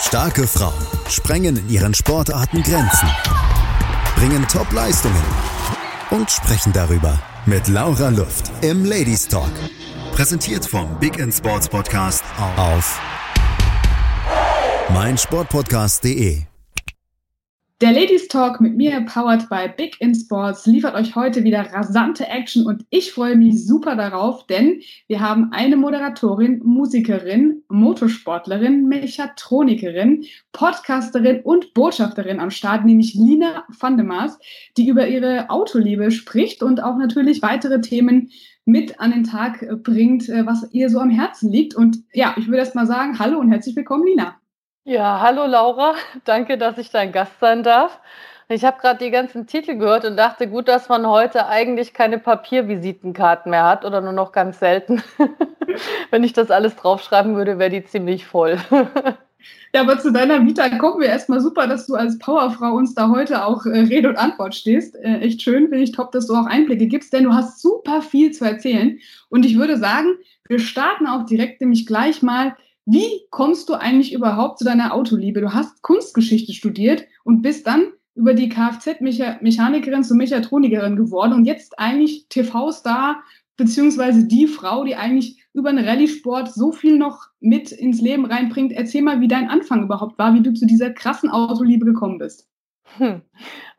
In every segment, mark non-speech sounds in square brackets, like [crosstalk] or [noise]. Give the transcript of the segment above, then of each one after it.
Starke Frauen sprengen in ihren Sportarten Grenzen, bringen Top-Leistungen und sprechen darüber mit Laura Luft im Ladies Talk. Präsentiert vom Big End Sports Podcast auf meinsportpodcast.de. Der Ladies Talk mit mir, powered by Big in Sports, liefert euch heute wieder rasante Action und ich freue mich super darauf, denn wir haben eine Moderatorin, Musikerin, Motorsportlerin, Mechatronikerin, Podcasterin und Botschafterin am Start, nämlich Lina van de Maas, die über ihre Autoliebe spricht und auch natürlich weitere Themen mit an den Tag bringt, was ihr so am Herzen liegt. Und ja, ich würde erst mal sagen, hallo und herzlich willkommen, Lina. Ja, hallo Laura, [laughs] danke, dass ich dein Gast sein darf. Ich habe gerade die ganzen Titel gehört und dachte, gut, dass man heute eigentlich keine Papiervisitenkarten mehr hat oder nur noch ganz selten. [laughs] Wenn ich das alles draufschreiben würde, wäre die ziemlich voll. [laughs] Ja, aber zu deiner Vita kommen wir erstmal super, dass du als Powerfrau uns da heute auch äh, Rede und Antwort stehst. Äh, echt schön, finde ich top, dass du auch Einblicke gibst, denn du hast super viel zu erzählen. Und ich würde sagen, wir starten auch direkt nämlich gleich mal wie kommst du eigentlich überhaupt zu deiner Autoliebe? Du hast Kunstgeschichte studiert und bist dann über die Kfz-Mechanikerin zur Mechatronikerin geworden und jetzt eigentlich TV-Star beziehungsweise die Frau, die eigentlich über den Rallye-Sport so viel noch mit ins Leben reinbringt. Erzähl mal, wie dein Anfang überhaupt war, wie du zu dieser krassen Autoliebe gekommen bist. Hm.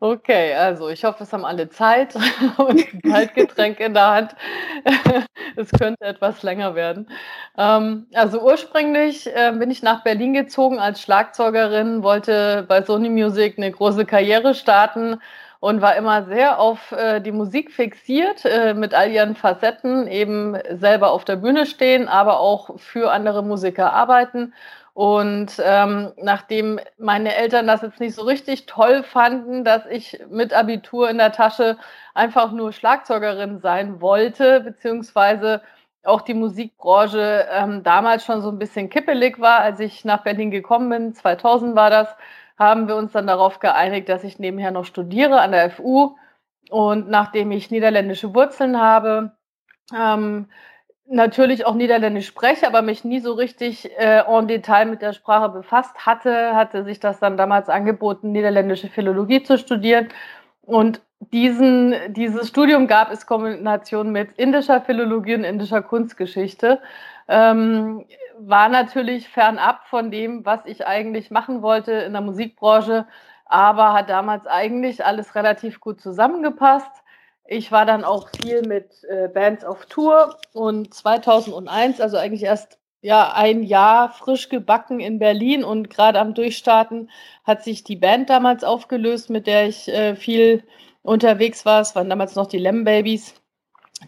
Okay, also ich hoffe, es haben alle Zeit [laughs] und ein Kaltgetränk in der Hand. [laughs] Es könnte etwas länger werden. Ähm, also ursprünglich äh, bin ich nach Berlin gezogen als Schlagzeugerin, wollte bei Sony Music eine große Karriere starten und war immer sehr auf äh, die Musik fixiert, äh, mit all ihren Facetten, eben selber auf der Bühne stehen, aber auch für andere Musiker arbeiten und ähm, nachdem meine Eltern das jetzt nicht so richtig toll fanden, dass ich mit Abitur in der Tasche einfach nur Schlagzeugerin sein wollte, beziehungsweise auch die Musikbranche ähm, damals schon so ein bisschen kippelig war, als ich nach Berlin gekommen bin, 2000 war das, haben wir uns dann darauf geeinigt, dass ich nebenher noch studiere an der FU. Und nachdem ich niederländische Wurzeln habe, ähm, natürlich auch Niederländisch spreche, aber mich nie so richtig äh, en Detail mit der Sprache befasst hatte, hatte sich das dann damals angeboten, niederländische Philologie zu studieren. Und diesen, dieses Studium gab es Kombination mit indischer Philologie und indischer Kunstgeschichte. Ähm, war natürlich fernab von dem, was ich eigentlich machen wollte in der Musikbranche, aber hat damals eigentlich alles relativ gut zusammengepasst. Ich war dann auch viel mit äh, Bands auf Tour und 2001, also eigentlich erst ja ein Jahr frisch gebacken in Berlin und gerade am Durchstarten hat sich die Band damals aufgelöst, mit der ich äh, viel unterwegs war. Es waren damals noch die Lem Babies.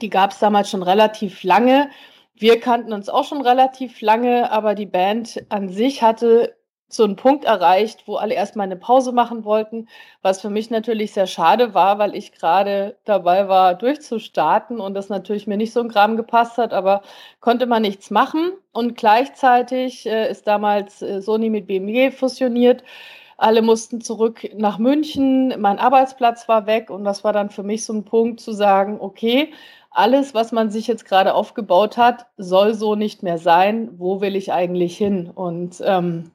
Die gab es damals schon relativ lange. Wir kannten uns auch schon relativ lange, aber die Band an sich hatte so einen Punkt erreicht, wo alle erstmal eine Pause machen wollten, was für mich natürlich sehr schade war, weil ich gerade dabei war, durchzustarten und das natürlich mir nicht so ein Gramm gepasst hat, aber konnte man nichts machen. Und gleichzeitig äh, ist damals äh, Sony mit BMW fusioniert. Alle mussten zurück nach München, mein Arbeitsplatz war weg und das war dann für mich so ein Punkt zu sagen, okay, alles, was man sich jetzt gerade aufgebaut hat, soll so nicht mehr sein. Wo will ich eigentlich hin? Und ähm,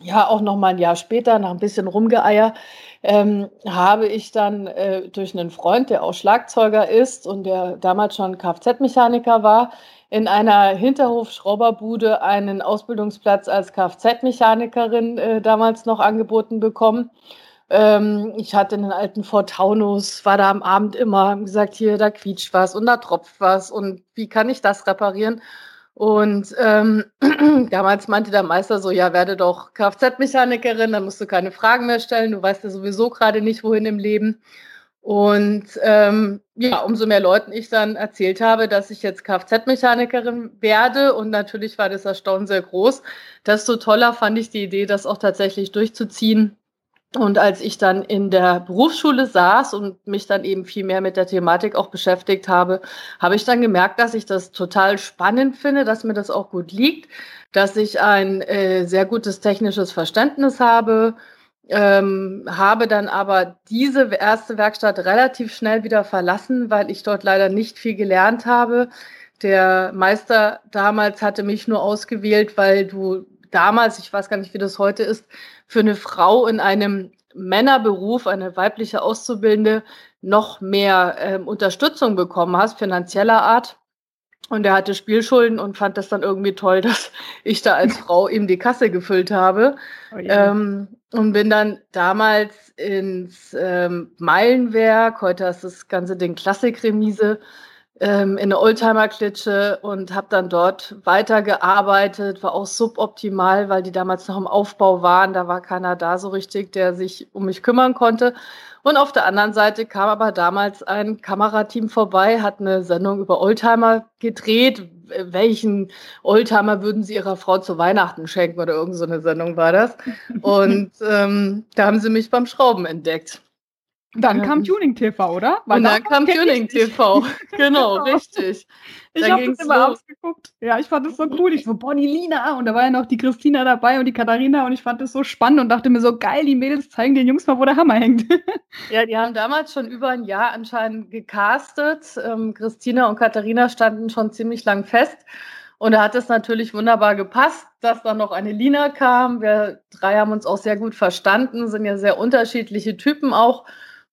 ja, auch noch mal ein Jahr später, nach ein bisschen Rumgeeier, ähm, habe ich dann äh, durch einen Freund, der auch Schlagzeuger ist und der damals schon Kfz-Mechaniker war, in einer Hinterhofschrauberbude einen Ausbildungsplatz als Kfz-Mechanikerin äh, damals noch angeboten bekommen. Ähm, ich hatte einen alten Ford Taunus, war da am Abend immer gesagt, hier, da quietscht was und da tropft was und wie kann ich das reparieren? Und ähm, [clears throat] damals meinte der Meister so, ja, werde doch Kfz-Mechanikerin, dann musst du keine Fragen mehr stellen, du weißt ja sowieso gerade nicht, wohin im Leben. Und ähm, ja, umso mehr Leuten ich dann erzählt habe, dass ich jetzt Kfz-Mechanikerin werde. Und natürlich war das Erstaunen sehr groß. Desto toller fand ich die Idee, das auch tatsächlich durchzuziehen und als ich dann in der Berufsschule saß und mich dann eben viel mehr mit der Thematik auch beschäftigt habe, habe ich dann gemerkt, dass ich das total spannend finde, dass mir das auch gut liegt, dass ich ein äh, sehr gutes technisches Verständnis habe, ähm, habe dann aber diese erste Werkstatt relativ schnell wieder verlassen, weil ich dort leider nicht viel gelernt habe. Der Meister damals hatte mich nur ausgewählt, weil du damals, ich weiß gar nicht, wie das heute ist, für eine Frau in einem Männerberuf, eine weibliche Auszubildende, noch mehr ähm, Unterstützung bekommen hast, finanzieller Art. Und er hatte Spielschulden und fand das dann irgendwie toll, [laughs] dass ich da als Frau ihm die Kasse gefüllt habe. Oh ja. ähm, und bin dann damals ins ähm, Meilenwerk, heute ist das ganze Ding Klassikremise, ähm, in eine Oldtimer-Klitsche und habe dann dort weitergearbeitet, war auch suboptimal, weil die damals noch im Aufbau waren. Da war keiner da so richtig, der sich um mich kümmern konnte. Und auf der anderen Seite kam aber damals ein Kamerateam vorbei, hat eine Sendung über Oldtimer gedreht. Welchen Oldtimer würden sie ihrer Frau zu Weihnachten schenken oder irgend so eine Sendung war das. Und ähm, da haben sie mich beim Schrauben entdeckt. Dann kam Tuning TV, oder? Weil und dann [laughs] kam Tuning TV. [laughs] Genau, genau, richtig. Ich habe das immer los. ausgeguckt. Ja, ich fand das so cool. Ich so, boah, die Lina. Und da war ja noch die Christina dabei und die Katharina. Und ich fand das so spannend und dachte mir so, geil, die Mädels zeigen den Jungs mal, wo der Hammer hängt. [laughs] Ja, die haben damals schon über ein Jahr anscheinend gecastet. Ähm, Christina und Katharina standen schon ziemlich lang fest. Und da hat es natürlich wunderbar gepasst, dass dann noch eine Lina kam. Wir drei haben uns auch sehr gut verstanden, sind ja sehr unterschiedliche Typen auch.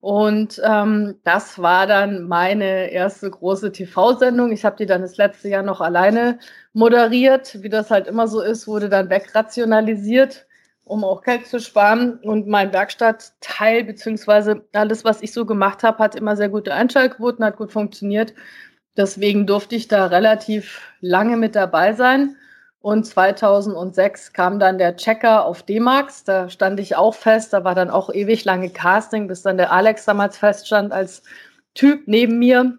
Und ähm, das war dann meine erste große TV-Sendung. Ich habe die dann das letzte Jahr noch alleine moderiert. Wie das halt immer so ist, wurde dann wegrationalisiert, um auch Geld zu sparen. Und mein Werkstattteil, beziehungsweise alles, was ich so gemacht habe, hat immer sehr gute Einschaltquoten, hat gut funktioniert. Deswegen durfte ich da relativ lange mit dabei sein. Und 2006 kam dann der Checker auf D-Max. Da stand ich auch fest. Da war dann auch ewig lange Casting, bis dann der Alex damals feststand als Typ neben mir.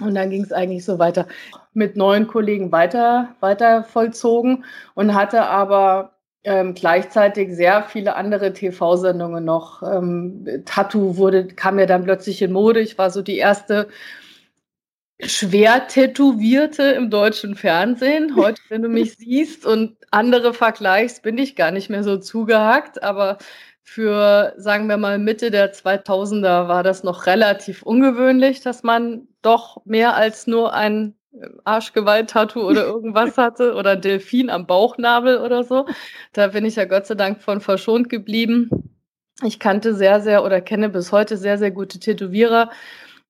Und dann ging es eigentlich so weiter mit neuen Kollegen weiter, weiter vollzogen und hatte aber ähm, gleichzeitig sehr viele andere TV-Sendungen noch. Ähm, Tattoo wurde, kam mir dann plötzlich in Mode. Ich war so die erste schwer Tätowierte im deutschen Fernsehen. Heute, wenn du mich [laughs] siehst und andere vergleichst, bin ich gar nicht mehr so zugehackt. Aber für, sagen wir mal, Mitte der 2000er war das noch relativ ungewöhnlich, dass man doch mehr als nur ein Arschgeweih-Tattoo oder irgendwas [laughs] hatte oder Delfin am Bauchnabel oder so. Da bin ich ja Gott sei Dank von verschont geblieben. Ich kannte sehr, sehr oder kenne bis heute sehr, sehr gute Tätowierer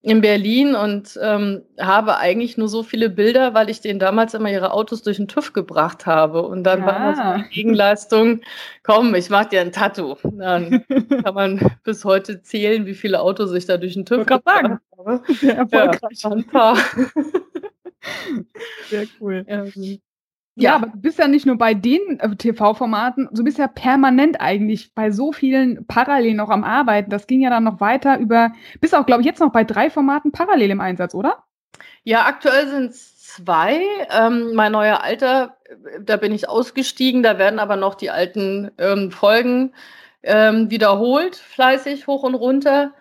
in Berlin und ähm, habe eigentlich nur so viele Bilder, weil ich denen damals immer ihre Autos durch den TÜV gebracht habe. Und dann ja. war so eine Gegenleistung, komm, ich mach dir ein Tattoo. Dann [laughs] kann man bis heute zählen, wie viele Autos ich da durch den TÜV gebracht sagen. habe. Sehr erfolgreich. Ja, ein paar. [laughs] Sehr cool. Ähm, ja, aber du bist ja nicht nur bei den äh, TV-Formaten, du bist ja permanent eigentlich bei so vielen parallel noch am Arbeiten. Das ging ja dann noch weiter über, bist auch, glaube ich, jetzt noch bei drei Formaten parallel im Einsatz, oder? Ja, aktuell sind es zwei. Ähm, mein neuer Alter, äh, da bin ich ausgestiegen, da werden aber noch die alten ähm, Folgen ähm, wiederholt, fleißig hoch und runter.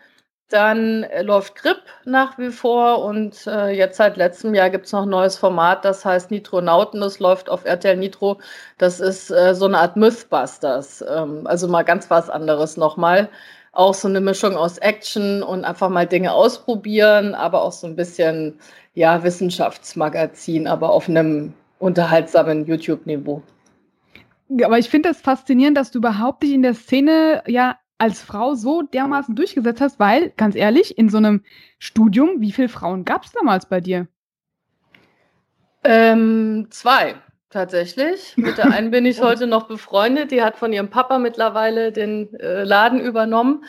Dann äh, läuft Grip nach wie vor und äh, jetzt seit letztem Jahr gibt es noch ein neues Format, das heißt Nitronauten. Das läuft auf RTL Nitro. Das ist äh, so eine Art Mythbusters. Ähm, also mal ganz was anderes nochmal. Auch so eine Mischung aus Action und einfach mal Dinge ausprobieren, aber auch so ein bisschen ja, Wissenschaftsmagazin, aber auf einem unterhaltsamen YouTube-Niveau. Aber ich finde das faszinierend, dass du überhaupt dich in der Szene ja als Frau so dermaßen durchgesetzt hast, weil, ganz ehrlich, in so einem Studium, wie viele Frauen gab es damals bei dir? Ähm, zwei, tatsächlich. [laughs] Mit der einen bin ich heute noch befreundet. Die hat von ihrem Papa mittlerweile den äh, Laden übernommen.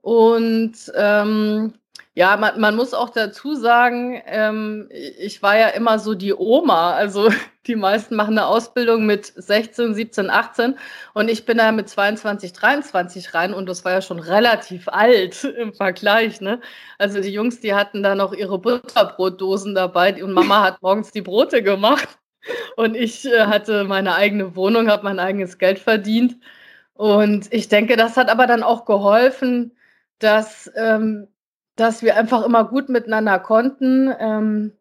Und ähm, ja, man, man muss auch dazu sagen, ähm, ich war ja immer so die Oma. Also [laughs] die meisten machen eine Ausbildung mit 16, 17, 18 und ich bin da mit 22, 23 rein und das war ja schon relativ alt [laughs] im Vergleich. Ne? Also die Jungs, die hatten da noch ihre Butterbrotdosen dabei und Mama hat morgens die Brote gemacht [laughs] und ich äh, hatte meine eigene Wohnung, habe mein eigenes Geld verdient. Und ich denke, das hat aber dann auch geholfen, dass ähm, dass wir einfach immer gut miteinander konnten. Ähm,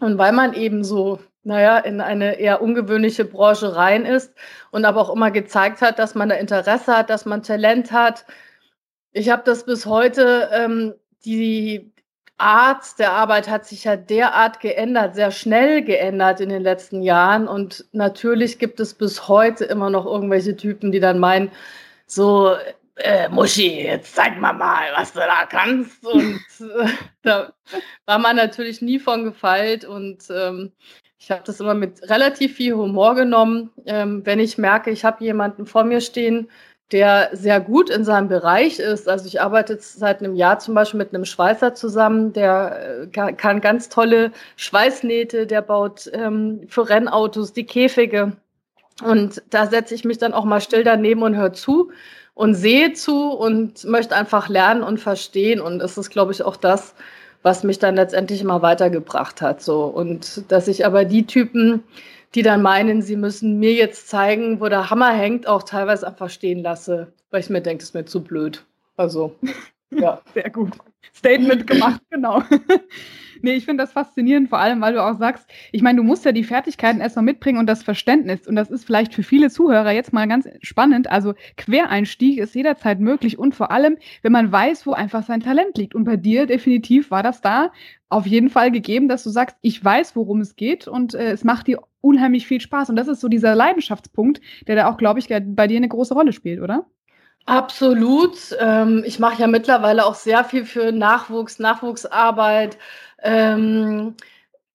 und weil man eben so, naja, in eine eher ungewöhnliche Branche rein ist und aber auch immer gezeigt hat, dass man da Interesse hat, dass man Talent hat. Ich habe das bis heute, ähm, die, Art der Arbeit hat sich ja derart geändert, sehr schnell geändert in den letzten Jahren. Und natürlich gibt es bis heute immer noch irgendwelche Typen, die dann meinen, so, äh, Muschi, jetzt zeig mal mal, was du da kannst. Und äh, [laughs] da war man natürlich nie von gefeilt. Und ähm, ich habe das immer mit relativ viel Humor genommen. Ähm, wenn ich merke, ich habe jemanden vor mir stehen, der sehr gut in seinem Bereich ist. Also ich arbeite seit einem Jahr zum Beispiel mit einem Schweißer zusammen, der äh, kann ganz tolle Schweißnähte, der baut ähm, für Rennautos die Käfige. Und da setze ich mich dann auch mal still daneben und höre zu und sehe zu und möchte einfach lernen und verstehen. Und das ist, glaube ich, auch das, was mich dann letztendlich immer weitergebracht hat. So. Und dass ich aber die Typen, die dann meinen, sie müssen mir jetzt zeigen, wo der Hammer hängt, auch teilweise einfach stehen lasse, weil ich mir denke, das ist mir zu blöd. Also, [laughs] ja. Sehr gut. Statement gemacht, [laughs] genau. nee, ich finde das faszinierend, vor allem, weil du auch sagst, ich meine, du musst ja die Fertigkeiten erstmal mitbringen und das Verständnis. Und das ist vielleicht für viele Zuhörer jetzt mal ganz spannend. Also Quereinstieg ist jederzeit möglich und vor allem, wenn man weiß, wo einfach sein Talent liegt. Und bei dir definitiv war das da auf jeden Fall gegeben, dass du sagst, ich weiß, worum es geht und äh, es macht dir unheimlich viel Spaß. Und das ist so dieser Leidenschaftspunkt, der da auch, glaube ich, bei dir eine große Rolle spielt, oder? Absolut. Ähm, ich mache ja mittlerweile auch sehr viel für Nachwuchs, Nachwuchsarbeit. Ähm,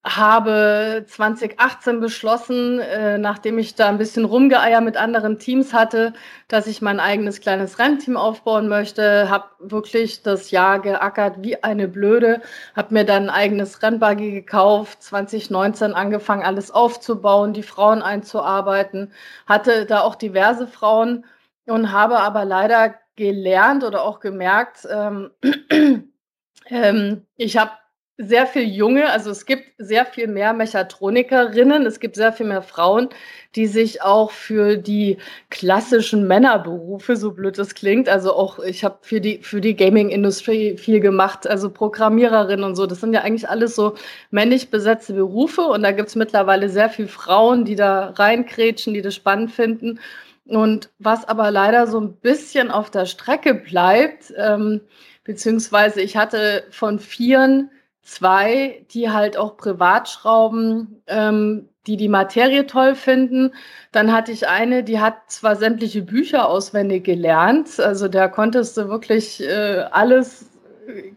habe 2018 beschlossen, äh, nachdem ich da ein bisschen rumgeeier mit anderen Teams hatte, dass ich mein eigenes kleines Rennteam aufbauen möchte. Habe wirklich das Jahr geackert wie eine Blöde. Habe mir dann ein eigenes Rennbuggy gekauft, 2019 angefangen, alles aufzubauen, die Frauen einzuarbeiten. Hatte da auch diverse Frauen und habe aber leider gelernt oder auch gemerkt, ähm, [clears throat] ähm, ich habe sehr viel junge, also es gibt sehr viel mehr Mechatronikerinnen, es gibt sehr viel mehr Frauen, die sich auch für die klassischen Männerberufe, so blöd das klingt, also auch ich habe für die für die Gaming-Industrie viel gemacht, also Programmiererinnen und so, das sind ja eigentlich alles so männlich besetzte Berufe und da gibt es mittlerweile sehr viel Frauen, die da reinkrätschen, die das spannend finden. Und was aber leider so ein bisschen auf der Strecke bleibt, ähm, beziehungsweise ich hatte von vieren zwei, die halt auch privat schrauben, ähm, die die Materie toll finden. Dann hatte ich eine, die hat zwar sämtliche Bücher auswendig gelernt, also da konntest du wirklich äh, alles,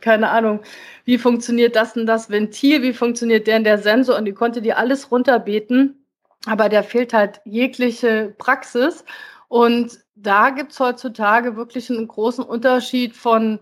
keine Ahnung, wie funktioniert das und das Ventil, wie funktioniert der und der Sensor und die konnte dir alles runterbeten, aber der fehlt halt jegliche Praxis. Und da gibt es heutzutage wirklich einen großen Unterschied von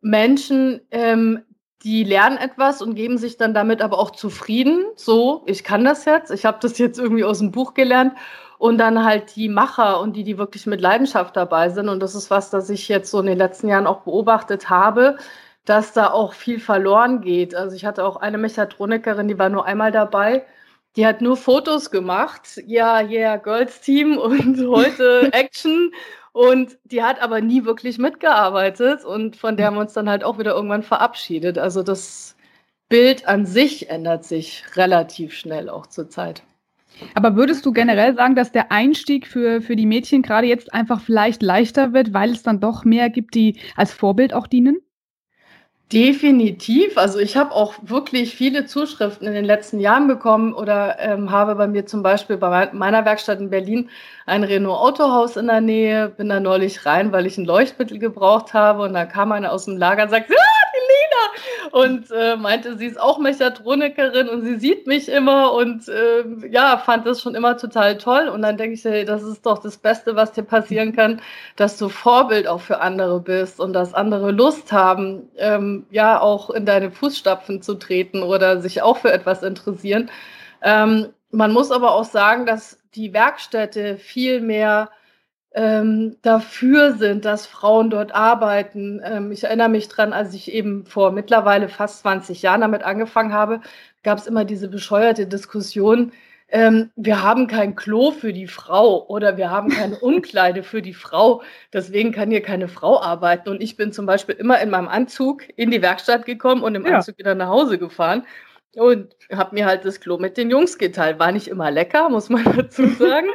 Menschen, ähm, die lernen etwas und geben sich dann damit aber auch zufrieden. So, ich kann das jetzt, ich habe das jetzt irgendwie aus dem Buch gelernt. Und dann halt die Macher und die, die wirklich mit Leidenschaft dabei sind. Und das ist was, das ich jetzt so in den letzten Jahren auch beobachtet habe, dass da auch viel verloren geht. Also ich hatte auch eine Mechatronikerin, die war nur einmal dabei. Die hat nur Fotos gemacht. Ja, yeah, Girls Team [laughs] und heute Action. Und die hat aber nie wirklich mitgearbeitet und von der haben wir uns dann halt auch wieder irgendwann verabschiedet. Also das Bild an sich ändert sich relativ schnell auch zur Zeit. Aber würdest du generell sagen, dass der Einstieg für, für die Mädchen gerade jetzt einfach vielleicht leichter wird, weil es dann doch mehr gibt, die als Vorbild auch dienen? Definitiv. Also ich habe auch wirklich viele Zuschriften in den letzten Jahren bekommen oder ähm, habe bei mir zum Beispiel bei meiner Werkstatt in Berlin ein Renault Autohaus in der Nähe, bin da neulich rein, weil ich ein Leuchtmittel gebraucht habe und da kam einer aus dem Lager und sagt, ah, die Lina! Und äh, meinte, sie ist auch Mechatronikerin und sie sieht mich immer und äh, ja, fand das schon immer total toll. Und dann denke ich, hey, das ist doch das Beste, was dir passieren kann, dass du Vorbild auch für andere bist und dass andere Lust haben, ähm, ja, auch in deine Fußstapfen zu treten oder sich auch für etwas interessieren. Ähm, man muss aber auch sagen, dass die Werkstätte viel mehr ähm, dafür sind, dass Frauen dort arbeiten. Ähm, ich erinnere mich dran, als ich eben vor mittlerweile fast 20 Jahren damit angefangen habe, gab es immer diese bescheuerte Diskussion, ähm, wir haben kein Klo für die Frau oder wir haben keine [laughs] Umkleide für die Frau, deswegen kann hier keine Frau arbeiten. Und ich bin zum Beispiel immer in meinem Anzug in die Werkstatt gekommen und im ja. Anzug wieder nach Hause gefahren. Und habe mir halt das Klo mit den Jungs geteilt. War nicht immer lecker, muss man [laughs] dazu sagen.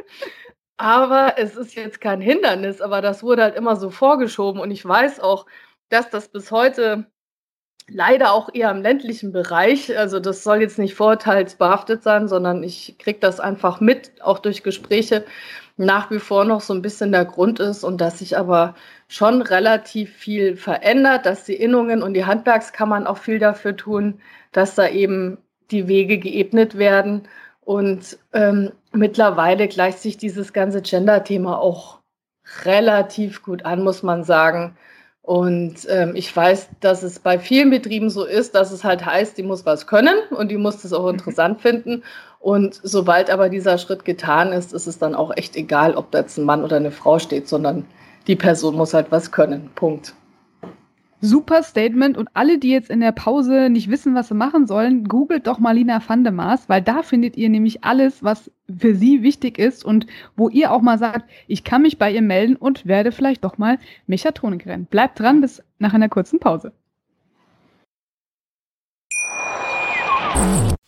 Aber es ist jetzt kein Hindernis, aber das wurde halt immer so vorgeschoben. Und ich weiß auch, dass das bis heute leider auch eher im ländlichen Bereich. Also das soll jetzt nicht vorurteilsbehaftet sein, sondern ich kriege das einfach mit, auch durch Gespräche, nach wie vor noch so ein bisschen der Grund ist und dass sich aber schon relativ viel verändert, dass die Innungen und die Handwerkskammern auch viel dafür tun, dass da eben die Wege geebnet werden. Und ähm, mittlerweile gleicht sich dieses ganze Gender-Thema auch relativ gut an, muss man sagen. Und ähm, ich weiß, dass es bei vielen Betrieben so ist, dass es halt heißt, die muss was können und die muss das auch mhm. interessant finden. Und sobald aber dieser Schritt getan ist, ist es dann auch echt egal, ob da jetzt ein Mann oder eine Frau steht, sondern die Person muss halt was können. Punkt. Super Statement. Und alle, die jetzt in der Pause nicht wissen, was sie machen sollen, googelt doch mal Lina van de Maas, weil da findet ihr nämlich alles, was für sie wichtig ist und wo ihr auch mal sagt, ich kann mich bei ihr melden und werde vielleicht doch mal Mechatronikerin. Bleibt dran bis nach einer kurzen Pause.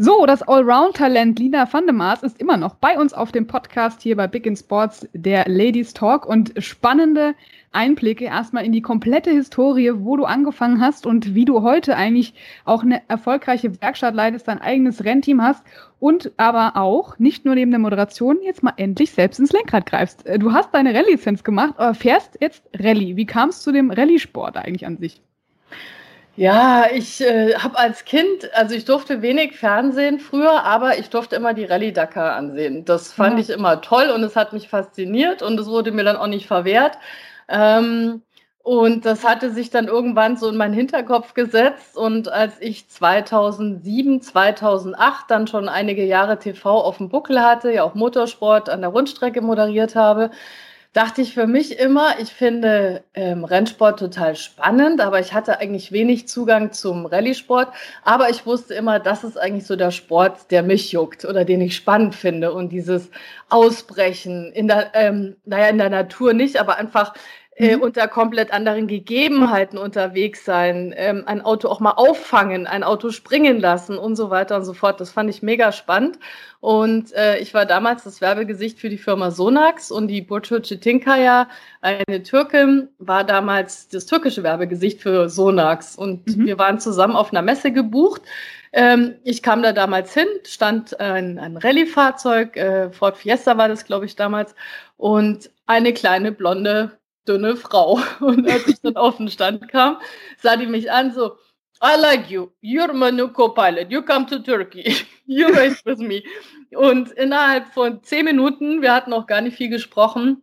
So, das Allround-Talent Lina van ist immer noch bei uns auf dem Podcast hier bei Big in Sports, der Ladies Talk und spannende Einblicke erstmal in die komplette Historie, wo du angefangen hast und wie du heute eigentlich auch eine erfolgreiche Werkstatt leitest, dein eigenes Rennteam hast und aber auch nicht nur neben der Moderation jetzt mal endlich selbst ins Lenkrad greifst. Du hast deine Rallye-Lizenz gemacht, aber fährst jetzt Rallye. Wie kamst du zu dem Rallye-Sport eigentlich an sich? Ja, ich äh, habe als Kind, also ich durfte wenig Fernsehen früher, aber ich durfte immer die Rallye Dakar ansehen. Das fand ja. ich immer toll und es hat mich fasziniert und es wurde mir dann auch nicht verwehrt. Ähm, und das hatte sich dann irgendwann so in meinen Hinterkopf gesetzt. Und als ich 2007, 2008 dann schon einige Jahre TV auf dem Buckel hatte, ja auch Motorsport an der Rundstrecke moderiert habe, dachte ich für mich immer, ich finde ähm, Rennsport total spannend, aber ich hatte eigentlich wenig Zugang zum Rallye-Sport. Aber ich wusste immer, das ist eigentlich so der Sport, der mich juckt oder den ich spannend finde. Und dieses Ausbrechen in der, ähm, naja, in der Natur nicht, aber einfach äh, mhm. unter komplett anderen Gegebenheiten unterwegs sein, ähm, ein Auto auch mal auffangen, ein Auto springen lassen und so weiter und so fort. Das fand ich mega spannend. Und äh, ich war damals das Werbegesicht für die Firma Sonax und die Burcu Cetinkaya, eine Türkin, war damals das türkische Werbegesicht für Sonax. Und mhm. wir waren zusammen auf einer Messe gebucht. Ähm, ich kam da damals hin, stand ein, ein Rallye-Fahrzeug, äh, Ford Fiesta war das, glaube ich, damals, und eine kleine blonde dünne Frau. [laughs] Und als ich dann auf den Stand kam, sah die mich an so, I like you. You're my new co-pilot. You come to Turkey. [laughs] You race with me. Und innerhalb von zehn Minuten, wir hatten noch gar nicht viel gesprochen,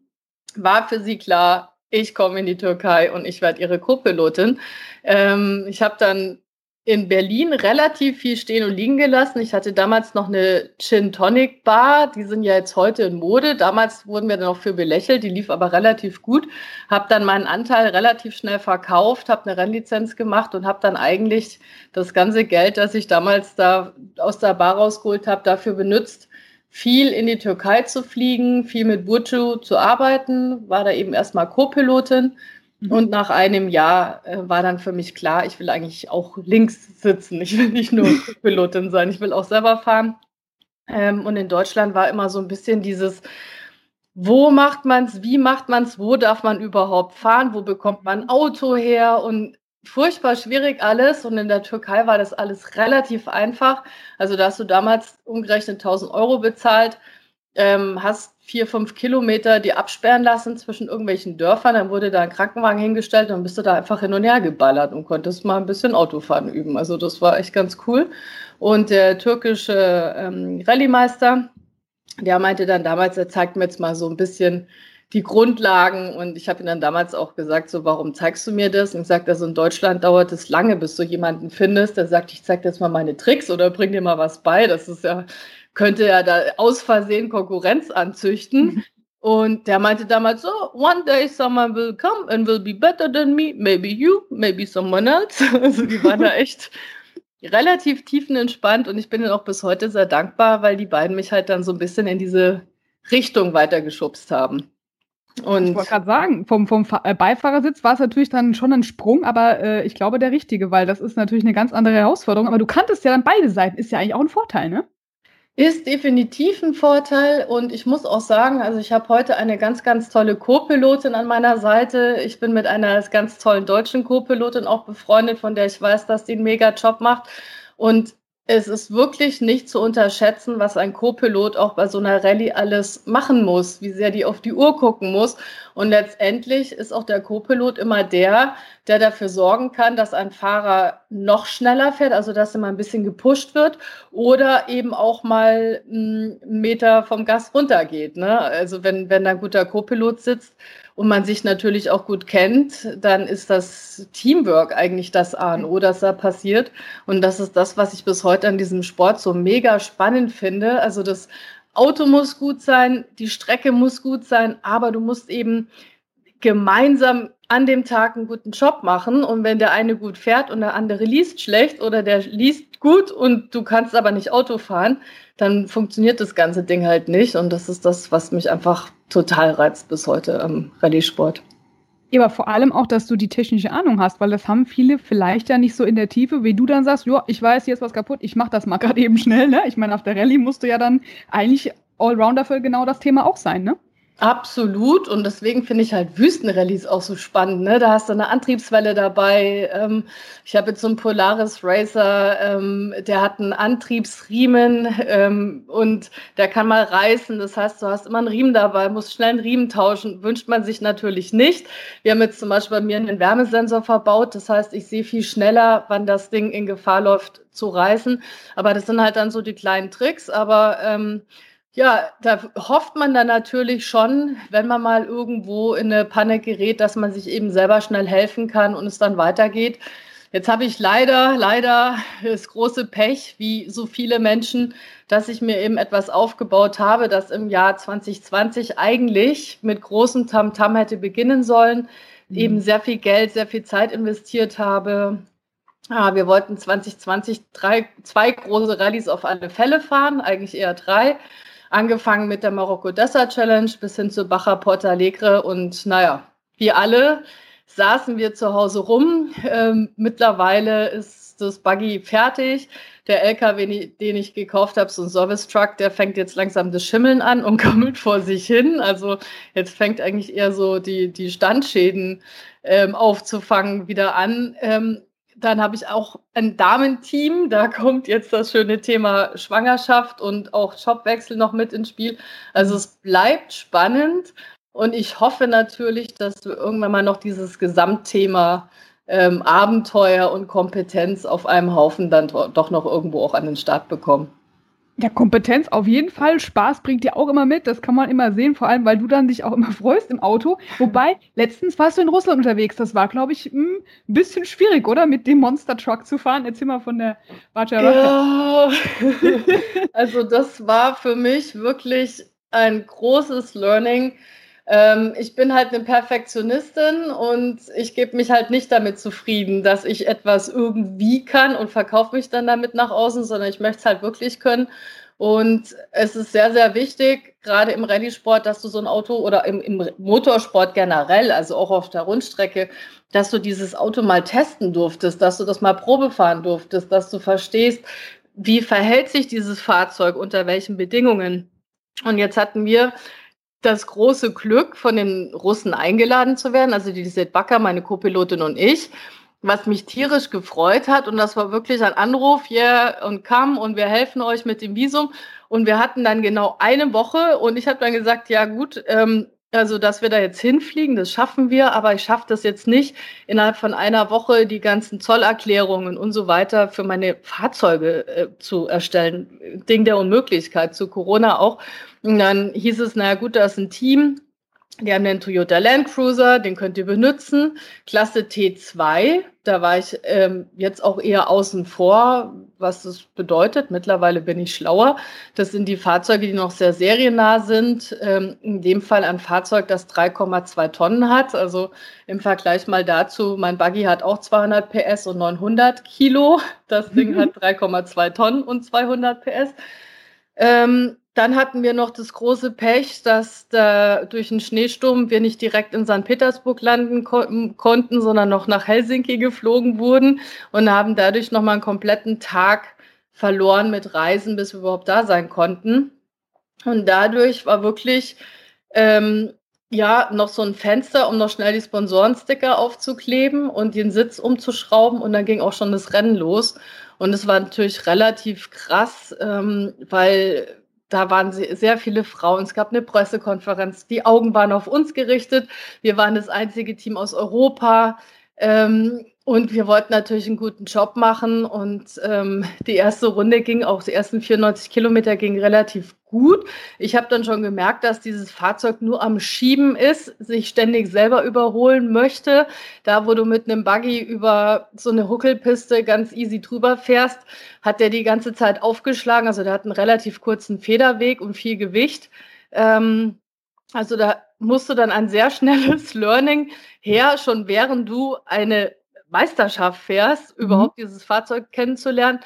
war für sie klar, ich komme in die Türkei und ich werde ihre Co-Pilotin. Ähm, ich habe dann in Berlin relativ viel stehen und liegen gelassen. Ich hatte damals noch eine Gin Tonic Bar, die sind ja jetzt heute in Mode. Damals wurden wir dann auch für belächelt, die lief aber relativ gut. Habe dann meinen Anteil relativ schnell verkauft, habe eine Rennlizenz gemacht und habe dann eigentlich das ganze Geld, das ich damals da aus der Bar rausgeholt habe, dafür benutzt, viel in die Türkei zu fliegen, viel mit Burcu zu arbeiten, war da eben erstmal Co-Pilotin Mhm. Und nach einem Jahr äh, war dann für mich klar, ich will eigentlich auch links sitzen. Ich will nicht nur [laughs] Pilotin sein, ich will auch selber fahren. Ähm, und in Deutschland war immer so ein bisschen dieses, wo macht man es, wie macht man es, wo darf man überhaupt fahren, wo bekommt man ein Auto her und furchtbar schwierig alles. Und in der Türkei war das alles relativ einfach. Also da hast du damals umgerechnet 1000 Euro bezahlt ähm, hast vier, fünf Kilometer die absperren lassen zwischen irgendwelchen Dörfern, dann wurde da ein Krankenwagen hingestellt und bist du da einfach hin und her geballert und konntest mal ein bisschen Autofahren üben. Also das war echt ganz cool. Und der türkische ähm, Rallye-Meister, der meinte dann damals, er zeigt mir jetzt mal so ein bisschen die Grundlagen und ich habe ihm dann damals auch gesagt, so warum zeigst du mir das? Und ich sagte, also in Deutschland dauert es lange, bis du jemanden findest, der sagt, ich zeig dir jetzt mal meine Tricks oder bring dir mal was bei. Das ist ja könnte ja da aus Versehen Konkurrenz anzüchten. Mhm. Und der meinte damals so, one day someone will come and will be better than me, maybe you, maybe someone else. [laughs] Also die waren da echt relativ tiefenentspannt und ich bin ihnen auch bis heute sehr dankbar, weil die beiden mich halt dann so ein bisschen in diese Richtung weitergeschubst haben. Und ich wollte gerade sagen, vom, vom äh, Beifahrersitz war es natürlich dann schon ein Sprung, aber äh, ich glaube der richtige, weil das ist natürlich eine ganz andere Herausforderung. Aber du kanntest ja dann beide Seiten, ist ja eigentlich auch ein Vorteil, ne? Ist definitiv ein Vorteil und ich muss auch sagen, also ich habe heute eine ganz, ganz tolle Co-Pilotin an meiner Seite. Ich bin mit einer ganz tollen deutschen Co-Pilotin auch befreundet, von der ich weiß, dass die einen mega Job macht. Und es ist wirklich nicht zu unterschätzen, was ein Co-Pilot auch bei so einer Rallye alles machen muss, wie sehr die auf die Uhr gucken muss. Und letztendlich ist auch der Co-Pilot immer der, der dafür sorgen kann, dass ein Fahrer noch schneller fährt, also dass er mal ein bisschen gepusht wird oder eben auch mal einen Meter vom Gas runtergeht. Ne? Also wenn, wenn da ein guter Co-Pilot sitzt, und man sich natürlich auch gut kennt, dann ist das Teamwork eigentlich das A und O, das da passiert. Und das ist das, was ich bis heute an diesem Sport so mega spannend finde. Also das Auto muss gut sein, die Strecke muss gut sein, aber du musst eben gemeinsam an dem Tag einen guten Job machen. Und wenn der eine gut fährt und der andere liest schlecht oder der liest gut und du kannst aber nicht Auto fahren, dann funktioniert das ganze Ding halt nicht. Und das ist das, was mich einfach total reizt bis heute am Rallye-Sport. Ja, aber vor allem auch, dass du die technische Ahnung hast, weil das haben viele vielleicht ja nicht so in der Tiefe, wie du dann sagst, ja, ich weiß, hier ist was kaputt, ich mach das mal [laughs] gerade eben schnell, ne? Ich meine, auf der Rallye musst du ja dann eigentlich Allrounder für genau das Thema auch sein, ne? Absolut und deswegen finde ich halt Wüstenrallies auch so spannend. Ne? Da hast du eine Antriebswelle dabei. Ähm, ich habe jetzt so einen Polaris Racer, ähm, der hat einen Antriebsriemen ähm, und der kann mal reißen. Das heißt, du hast immer einen Riemen dabei, musst schnell einen Riemen tauschen. Wünscht man sich natürlich nicht. Wir haben jetzt zum Beispiel bei mir einen Wärmesensor verbaut. Das heißt, ich sehe viel schneller, wann das Ding in Gefahr läuft zu reißen. Aber das sind halt dann so die kleinen Tricks. Aber ähm, ja, da hofft man dann natürlich schon, wenn man mal irgendwo in eine Panne gerät, dass man sich eben selber schnell helfen kann und es dann weitergeht. Jetzt habe ich leider, leider das große Pech, wie so viele Menschen, dass ich mir eben etwas aufgebaut habe, das im Jahr 2020 eigentlich mit großem Tamtam -Tam hätte beginnen sollen, mhm. eben sehr viel Geld, sehr viel Zeit investiert habe. Ah, wir wollten 2020 drei, zwei große Rallyes auf alle Fälle fahren, eigentlich eher drei angefangen mit der Marokko Desert Challenge bis hin zu Baja Porta Alegre und naja, wie alle saßen wir zu Hause rum. Ähm, mittlerweile ist das Buggy fertig. Der LKW, den ich gekauft habe, so ein Service Truck, der fängt jetzt langsam das Schimmeln an und [laughs] gammelt vor sich hin. Also jetzt fängt eigentlich eher so die, die Standschäden ähm, aufzufangen wieder an. Ähm, dann habe ich auch ein Damenteam. Da kommt jetzt das schöne Thema Schwangerschaft und auch Jobwechsel noch mit ins Spiel. Also es bleibt spannend und ich hoffe natürlich, dass wir irgendwann mal noch dieses Gesamtthema ähm, Abenteuer und Kompetenz auf einem Haufen dann doch noch irgendwo auch an den Start bekommen. Ja, Kompetenz auf jeden Fall. Spaß bringt dir auch immer mit. Das kann man immer sehen, vor allem, weil du dann dich auch immer [laughs] freust im Auto. Wobei, letztens warst du in Russland unterwegs. Das war, glaube ich, hm, ein bisschen schwierig, oder? Mit dem Monster Truck zu fahren. Erzähl mal von der Baja Ja. [laughs] also, das war für mich wirklich ein großes Learning. Ähm, ich bin halt eine Perfektionistin und ich gebe mich halt nicht damit zufrieden, dass ich etwas irgendwie kann und verkaufe mich dann damit nach außen, sondern ich möchte es halt wirklich können. Und es ist sehr, sehr wichtig, gerade im Rallye-Sport, dass du so ein Auto oder im, im, Motorsport generell, also auch auf der Rundstrecke, dass du dieses Auto mal testen durftest, dass du das mal Probe fahren durftest, dass du verstehst, wie verhält sich dieses Fahrzeug unter welchen Bedingungen. Und jetzt hatten wir das große Glück, von den Russen eingeladen zu werden, also die Lisette Backer, meine Co-Pilotin und ich was mich tierisch gefreut hat. Und das war wirklich ein Anruf, yeah, und kam und wir helfen euch mit dem Visum. Und wir hatten dann genau eine Woche und ich habe dann gesagt, ja gut, ähm, also dass wir da jetzt hinfliegen, das schaffen wir, aber ich schaffe das jetzt nicht, innerhalb von einer Woche die ganzen Zollerklärungen und so weiter für meine Fahrzeuge äh, zu erstellen. Ding der Unmöglichkeit, zu Corona auch. Und dann hieß es, naja gut, da ist ein Team, Die haben den Toyota Land Cruiser, den könnt ihr benutzen. Klasse T2, da war ich ähm, jetzt auch eher außen vor, was das bedeutet. Mittlerweile bin ich schlauer. Das sind die Fahrzeuge, die noch sehr seriennah sind. Ähm, in dem Fall ein Fahrzeug, das 3,2 Tonnen hat. Also im Vergleich mal dazu, mein Buggy hat auch 200 PS und 900 Kilo. Das Ding hat [laughs] 3,2 Tonnen und 200 PS. Ähm, dann hatten wir noch das große Pech, dass da durch einen Schneesturm wir nicht direkt in St. Petersburg landen ko konnten, sondern noch nach Helsinki geflogen wurden und haben dadurch nochmal einen kompletten Tag verloren mit Reisen, bis wir überhaupt da sein konnten. Und dadurch war wirklich ähm, ja noch so ein Fenster, um noch schnell die Sponsorensticker aufzukleben und den Sitz umzuschrauben und dann ging auch schon das Rennen los. Und es war natürlich relativ krass, ähm, weil da waren sehr viele Frauen. Es gab eine Pressekonferenz. Die Augen waren auf uns gerichtet. Wir waren das einzige Team aus Europa. Ähm, und wir wollten natürlich einen guten Job machen und ähm, die erste Runde ging auch, die ersten 94 Kilometer ging relativ gut. Ich habe dann schon gemerkt, dass dieses Fahrzeug nur am Schieben ist, sich ständig selber überholen möchte. Da, wo du mit einem Buggy über so eine Huckelpiste ganz easy drüber fährst, hat der die ganze Zeit aufgeschlagen. Also der hat einen relativ kurzen Federweg und viel Gewicht. Ähm, also da musst du dann ein sehr schnelles [laughs] Learning her, schon während du eine Meisterschaft fährst, mhm. überhaupt dieses Fahrzeug kennenzulernen.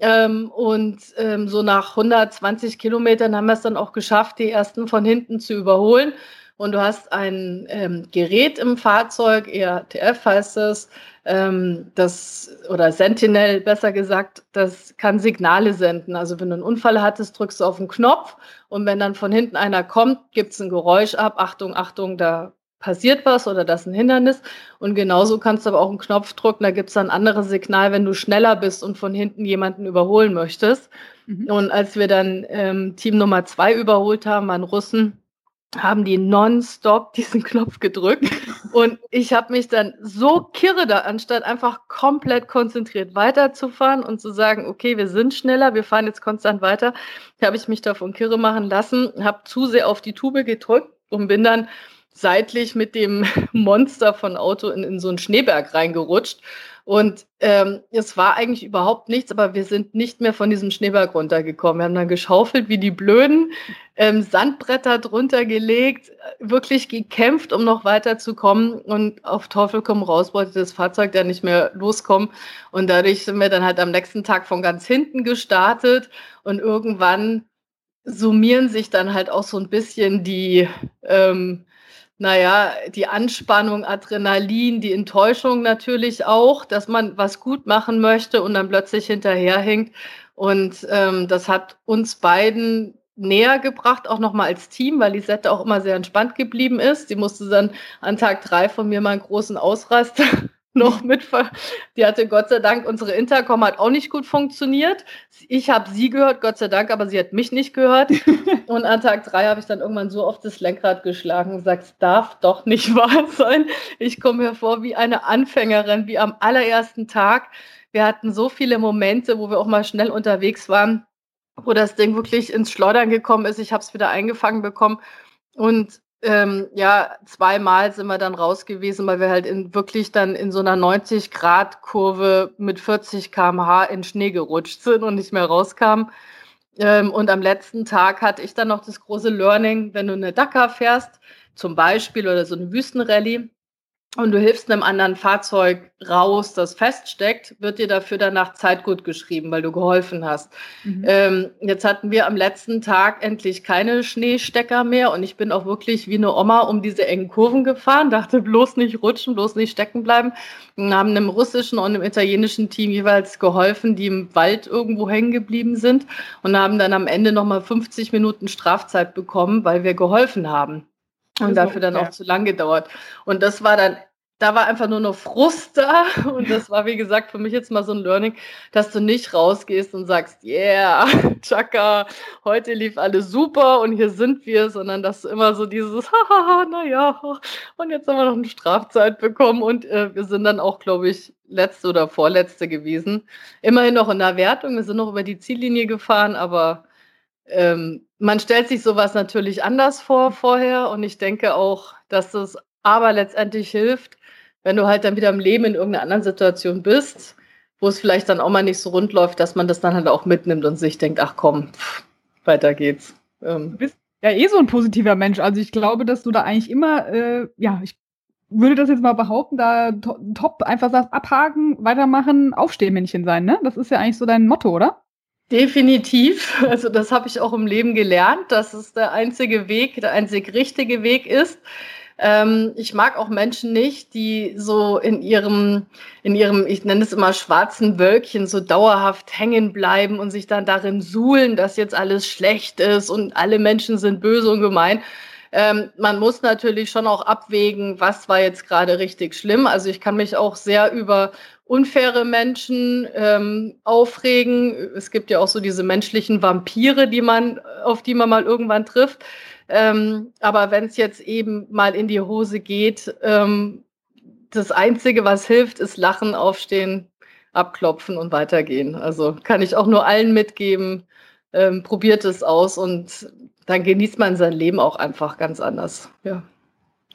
Ähm, und ähm, so nach 120 Kilometern haben wir es dann auch geschafft, die ersten von hinten zu überholen. Und du hast ein ähm, Gerät im Fahrzeug, ERTF heißt es, ähm, das, oder Sentinel besser gesagt, das kann Signale senden. Also wenn du einen Unfall hattest, drückst du auf den Knopf und wenn dann von hinten einer kommt, gibt es ein Geräusch ab. Achtung, Achtung, da passiert was oder das ist ein Hindernis. Und genauso kannst du aber auch einen Knopf drücken, da gibt es ein anderes Signal, wenn du schneller bist und von hinten jemanden überholen möchtest. Mhm. Und als wir dann ähm, Team Nummer zwei überholt haben, waren Russen, haben die nonstop diesen Knopf gedrückt. [laughs] Und ich habe mich dann so kirre da, anstatt einfach komplett konzentriert weiterzufahren und zu sagen, okay, wir sind schneller, wir fahren jetzt konstant weiter, habe ich mich davon kirre machen lassen, habe zu sehr auf die Tube gedrückt und bin dann seitlich mit dem [laughs] Monster von Auto in, in so einen Schneeberg reingerutscht. Und ähm, es war eigentlich überhaupt nichts, aber wir sind nicht mehr von diesem Schneeberg runtergekommen. Wir haben dann geschaufelt wie die Blöden, ähm, Sandbretter drunter gelegt, wirklich gekämpft, um noch weiterzukommen. Und auf Teufel komm raus wollte das Fahrzeug dann nicht mehr loskommen. Und dadurch sind wir dann halt am nächsten Tag von ganz hinten gestartet. Und irgendwann summieren sich dann halt auch so ein bisschen die ähm, naja, die Anspannung, Adrenalin, die Enttäuschung natürlich auch, dass man was gut machen möchte und dann plötzlich hinterherhinkt. Und ähm, das hat uns beiden näher gebracht, auch nochmal als Team, weil Lisette auch immer sehr entspannt geblieben ist. Die musste dann an Tag drei von mir mal einen großen Ausraster [laughs] noch mit. Die hatte Gott sei Dank, unsere Intercom hat auch nicht gut funktioniert. Ich habe sie gehört, Gott sei Dank, aber sie hat mich nicht gehört. [laughs] Und an Tag drei habe ich dann irgendwann so auf das Lenkrad geschlagen und gesagt, es darf doch nicht [laughs] wahr sein. Ich komme hervor wie eine Anfängerin, wie am allerersten Tag. Wir hatten so viele Momente, wo wir auch mal schnell unterwegs waren, wo das Ding wirklich ins Schleudern gekommen ist. Ich habe es wieder eingefangen bekommen. Und ähm, ja, zweimal sind wir dann raus gewesen, weil wir halt in, wirklich dann in so einer 90-Grad-Kurve mit 40 km/h in Schnee gerutscht sind und nicht mehr rauskamen. Ähm, und am letzten Tag hatte ich dann noch das große Learning, wenn du eine Dakar fährst, zum Beispiel, oder so eine Wüstenrallye, und du hilfst einem anderen Fahrzeug raus, das feststeckt, wird dir dafür danach Zeit gut geschrieben, weil du geholfen hast. Mhm. Ähm, jetzt hatten wir am letzten Tag endlich keine Schneestecker mehr und ich bin auch wirklich wie eine Oma um diese engen Kurven gefahren, dachte bloß nicht rutschen, bloß nicht stecken bleiben und haben einem russischen und einem italienischen Team jeweils geholfen, die im Wald irgendwo hängen geblieben sind und haben dann am Ende nochmal 50 Minuten Strafzeit bekommen, weil wir geholfen haben. Und dafür dann auch zu lang gedauert. Und das war dann, da war einfach nur noch Frust da. Und das war, wie gesagt, für mich jetzt mal so ein Learning, dass du nicht rausgehst und sagst, yeah, [laughs] Chaka, heute lief alles super und hier sind wir, sondern dass du immer so dieses, [laughs] hahaha, naja, und jetzt haben wir noch eine Strafzeit bekommen und äh, wir sind dann auch, glaube ich, letzte oder vorletzte gewesen. Immerhin noch in der Wertung, wir sind noch über die Ziellinie gefahren, aber ähm, man stellt sich sowas natürlich anders vor vorher und ich denke auch, dass das aber letztendlich hilft, wenn du halt dann wieder im Leben in irgendeiner anderen Situation bist, wo es vielleicht dann auch mal nicht so rund läuft, dass man das dann halt auch mitnimmt und sich denkt, ach komm, pff, weiter geht's. Ähm. Du bist ja eh so ein positiver Mensch. Also ich glaube, dass du da eigentlich immer, äh, ja, ich würde das jetzt mal behaupten, da to top einfach sagst, abhaken, weitermachen, Aufstehmännchen sein, ne? Das ist ja eigentlich so dein Motto, oder? Definitiv. [laughs] Also das habe ich auch im Leben gelernt, dass es der einzige Weg, der einzig richtige Weg ist. Ähm, ich mag auch Menschen nicht, die so in ihrem, in ihrem, ich nenne es immer schwarzen Wölkchen, so dauerhaft hängen bleiben und sich dann darin suhlen, dass jetzt alles schlecht ist und alle Menschen sind böse und gemein. Ähm, man muss natürlich schon auch abwägen, was war jetzt gerade richtig schlimm. Also ich kann mich auch sehr über unfaire Menschen ähm, aufregen. Es gibt ja auch so diese menschlichen Vampire, die man, auf die man mal irgendwann trifft. Ähm, aber wenn es jetzt eben mal in die Hose geht, ähm, das Einzige, was hilft, ist Lachen, aufstehen, abklopfen und weitergehen. Also kann ich auch nur allen mitgeben, ähm, probiert es aus und dann genießt man sein Leben auch einfach ganz anders. Ja.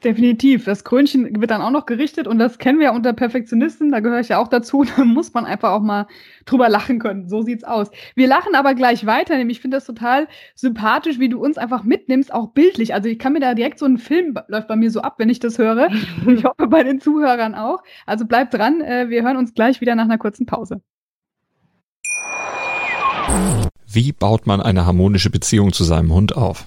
Definitiv. Das Krönchen wird dann auch noch gerichtet und das kennen wir ja unter Perfektionisten, da gehöre ich ja auch dazu. [laughs] Da muss man einfach auch mal drüber lachen können. So sieht's aus. Wir lachen aber gleich weiter, nämlich ich finde das total sympathisch, wie du uns einfach mitnimmst, auch bildlich. Also ich kann mir da direkt so ein Film läuft bei mir so ab, wenn ich das höre. [laughs] ich hoffe bei den Zuhörern auch. Also bleibt dran, äh, wir hören uns gleich wieder nach einer kurzen Pause. Wie baut man eine harmonische Beziehung zu seinem Hund auf?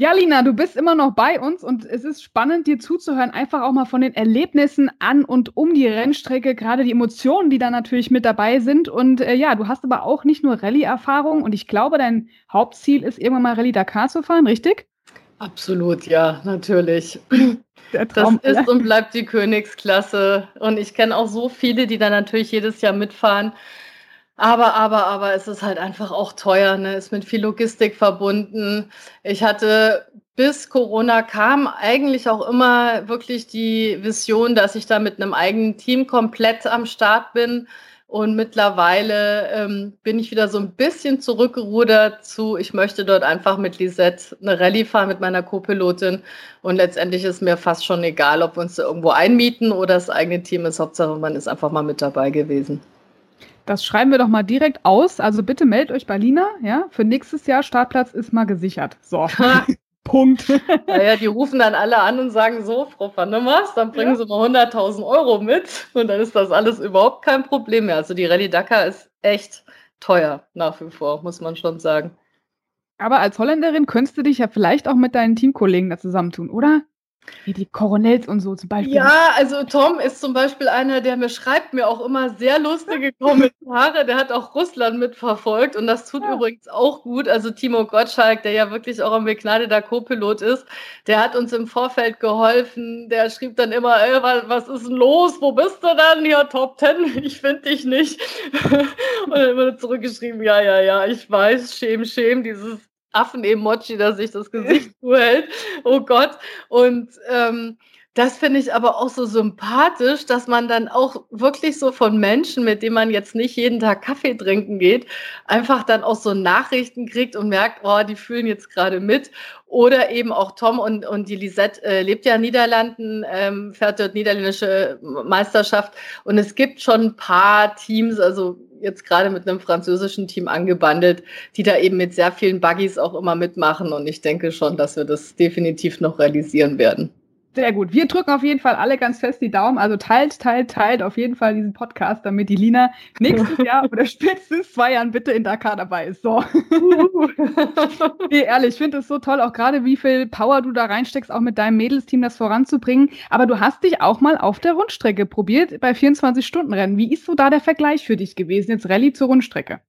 Ja, Lina, du bist immer noch bei uns und es ist spannend, dir zuzuhören, einfach auch mal von den Erlebnissen an und um die Rennstrecke, gerade die Emotionen, die da natürlich mit dabei sind. Und äh, ja, du hast aber auch nicht nur Rallye-Erfahrung und ich glaube, dein Hauptziel ist irgendwann mal Rallye Dakar zu fahren, richtig? Absolut, ja, natürlich. das ist und bleibt die Königsklasse. Und ich kenne auch so viele, die da natürlich jedes Jahr mitfahren. Aber, aber, aber es ist halt einfach auch teuer, ne? ist mit viel Logistik verbunden. Ich hatte bis Corona kam eigentlich auch immer wirklich die Vision, dass ich da mit einem eigenen Team komplett am Start bin. Und mittlerweile ähm, bin ich wieder so ein bisschen zurückgerudert zu, ich möchte dort einfach mit Lisette eine Rallye fahren mit meiner Co-Pilotin. Und letztendlich ist mir fast schon egal, ob wir uns irgendwo einmieten oder das eigene Team ist. Hauptsache, man ist einfach mal mit dabei gewesen. Das schreiben wir doch mal direkt aus. Also bitte meldet euch bei Lina. Ja, für nächstes Jahr Startplatz ist mal gesichert. So. [laughs] [laughs] Punkt. Naja, die rufen dann alle an und sagen so, Frau van der Mars, dann bringen ja. Sie mal 100.000 Euro mit und dann ist das alles überhaupt kein Problem mehr. Also die Rallye Dakar ist echt teuer nach wie vor, muss man schon sagen. Aber als Holländerin könntest du dich ja vielleicht auch mit deinen Teamkollegen da zusammentun, oder? Wie die Coronels und so zum Beispiel. Ja, also Tom ist zum Beispiel einer, der mir schreibt mir auch immer sehr lustige Kommentare. Der hat auch Russland mitverfolgt und das tut ja. übrigens auch gut. Also Timo Gottschalk, der ja wirklich auch ein begnadeter Co-Pilot ist, der hat uns im Vorfeld geholfen. Der schrieb dann immer, ey, was, was ist denn los? Wo bist du dann? Ja, Top Ten, [laughs] ich finde dich nicht. [laughs] und dann immer zurückgeschrieben, ja, ja, ja, ich weiß, schäm, schäm, dieses Affen-Emoji, dass sich das Gesicht zuhält. Oh Gott. Und ähm, das finde ich aber auch so sympathisch, dass man dann auch wirklich so von Menschen, mit denen man jetzt nicht jeden Tag Kaffee trinken geht, einfach dann auch so Nachrichten kriegt und merkt, oh, die fühlen jetzt gerade mit. Oder eben auch Tom und, und die Lisette äh, lebt ja in Niederlanden, ähm, fährt dort niederländische Meisterschaft. Und es gibt schon ein paar Teams, also jetzt gerade mit einem französischen Team angebandelt, die da eben mit sehr vielen Buggies auch immer mitmachen. Und ich denke schon, dass wir das definitiv noch realisieren werden. Sehr gut. Wir drücken auf jeden Fall alle ganz fest die Daumen. Also teilt, teilt, teilt auf jeden Fall diesen Podcast, damit die Lina nächstes Jahr oder [laughs] spätestens zwei Jahren bitte in Dakar dabei ist. So. [laughs] nee, ehrlich, ich finde es so toll, auch gerade wie viel Power du da reinsteckst, auch mit deinem Mädelsteam das voranzubringen. Aber du hast dich auch mal auf der Rundstrecke probiert bei 24-Stunden-Rennen. Wie ist so da der Vergleich für dich gewesen, jetzt Rallye zur Rundstrecke?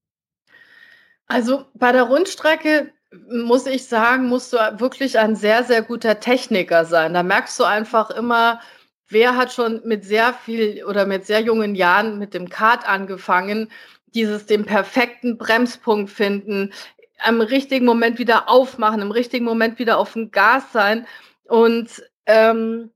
Also bei der Rundstrecke muss ich sagen, musst du wirklich ein sehr, sehr guter Techniker sein. Da merkst du einfach immer, wer hat schon mit sehr viel oder mit sehr jungen Jahren mit dem Kart angefangen, dieses den perfekten Bremspunkt finden, am richtigen Moment wieder aufmachen, im richtigen Moment wieder auf dem Gas sein. Und ähm,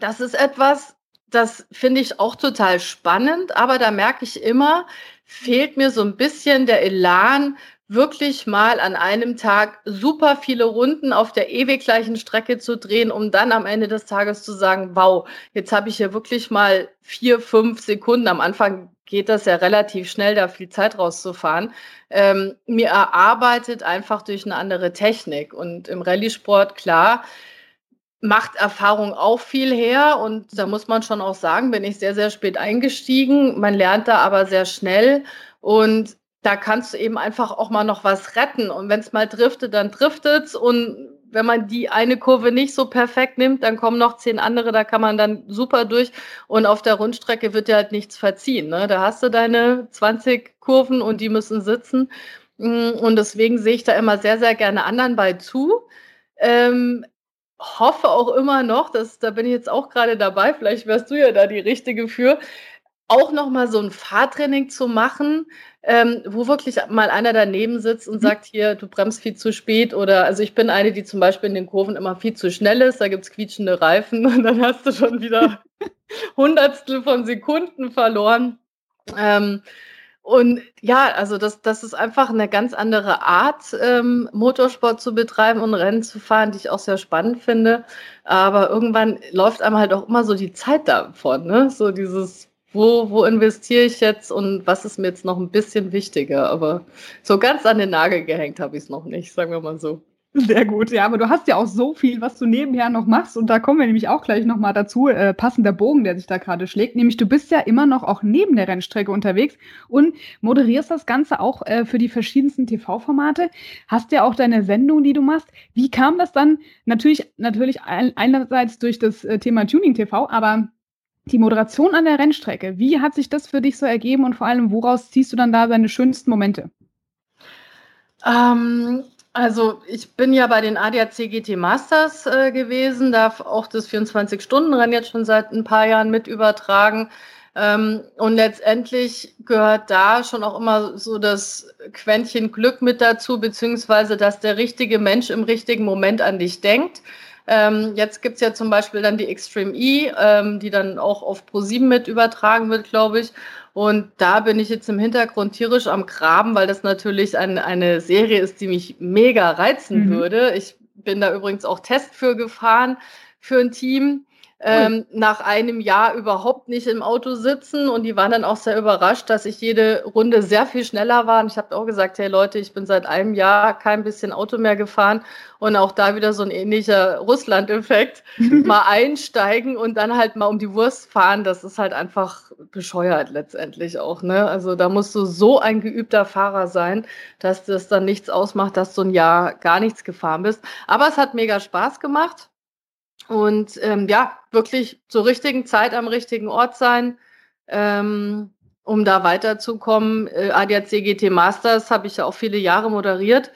das ist etwas, das finde ich auch total spannend, aber da merke ich immer, fehlt mir so ein bisschen der Elan, wirklich mal an einem Tag super viele Runden auf der ewig gleichen Strecke zu drehen, um dann am Ende des Tages zu sagen, wow, jetzt habe ich hier wirklich mal vier, fünf Sekunden. Am Anfang geht das ja relativ schnell, da viel Zeit rauszufahren. Ähm, mir erarbeitet einfach durch eine andere Technik. Und im Rallye-Sport, klar, macht Erfahrung auch viel her. Und da muss man schon auch sagen, bin ich sehr, sehr spät eingestiegen. Man lernt da aber sehr schnell. Und da kannst du eben einfach auch mal noch was retten. Und wenn es mal driftet, dann driftet es. Und wenn man die eine Kurve nicht so perfekt nimmt, dann kommen noch zehn andere, da kann man dann super durch. Und auf der Rundstrecke wird dir halt nichts verziehen. Ne? Da hast du deine 20 Kurven und die müssen sitzen. Mm, und deswegen sehe ich da immer sehr, sehr gerne anderen bei zu. Ähm, hoffe auch immer noch, dass da bin ich jetzt auch gerade dabei, vielleicht wärst du ja da die Richtige für, auch noch mal so ein Fahrtraining zu machen, ähm, wo wirklich mal einer daneben sitzt und mhm. sagt, hier, du bremst viel zu spät oder also ich bin eine, die zum Beispiel in den Kurven immer viel zu schnell ist, da gibt es quietschende Reifen [laughs] und dann hast du schon wieder [laughs] Hundertstel von Sekunden verloren. Ähm, und ja, also das, das ist einfach eine ganz andere Art, ähm, Motorsport zu betreiben und Rennen zu fahren, die ich auch sehr spannend finde. Aber irgendwann läuft einem halt auch immer so die Zeit davon, ne? So dieses wo, wo investiere ich jetzt und was ist mir jetzt noch ein bisschen wichtiger? Aber so ganz an den Nagel gehängt habe ich es noch nicht, sagen wir mal so. Sehr gut, ja, aber du hast ja auch so viel, was du nebenher noch machst und da kommen wir nämlich auch gleich nochmal dazu, äh, passender Bogen, der sich da gerade schlägt, nämlich du bist ja immer noch auch neben der Rennstrecke unterwegs und moderierst das Ganze auch äh, für die verschiedensten TV-Formate, hast ja auch deine Sendung, die du machst. Wie kam das dann? Natürlich, natürlich einerseits durch das äh, Thema Tuning TV, aber die Moderation an der Rennstrecke, wie hat sich das für dich so ergeben und vor allem, woraus ziehst du dann da deine schönsten Momente? Ähm, also ich bin ja bei den ADAC GT Masters äh, gewesen, darf auch das 24-Stunden-Rennen jetzt schon seit ein paar Jahren mit übertragen. Ähm, und letztendlich gehört da schon auch immer so das Quäntchen Glück mit dazu, beziehungsweise dass der richtige Mensch im richtigen Moment an dich denkt. Ähm, jetzt gibt's ja zum Beispiel dann die Extreme E, ähm, die dann auch auf Pro7 mit übertragen wird, glaube ich. Und da bin ich jetzt im Hintergrund tierisch am Graben, weil das natürlich ein, eine Serie ist, die mich mega reizen mhm. würde. Ich bin da übrigens auch Test für gefahren für ein Team ähm, nach einem Jahr überhaupt nicht im Auto sitzen und die waren dann auch sehr überrascht, dass ich jede Runde sehr viel schneller war. Und ich habe auch gesagt, hey Leute, ich bin seit einem Jahr kein bisschen Auto mehr gefahren und auch da wieder so ein ähnlicher Russland-Effekt. [laughs] mal einsteigen und dann halt mal um die Wurst fahren, das ist halt einfach bescheuert letztendlich auch. Ne? Also da musst du so ein geübter Fahrer sein, dass das dann nichts ausmacht, dass du ein Jahr gar nichts gefahren bist. Aber es hat mega Spaß gemacht. Und ähm, ja, wirklich zur richtigen Zeit am richtigen Ort sein, ähm, um da weiterzukommen. Äh, ADAC GT Masters habe ich ja auch viele Jahre moderiert.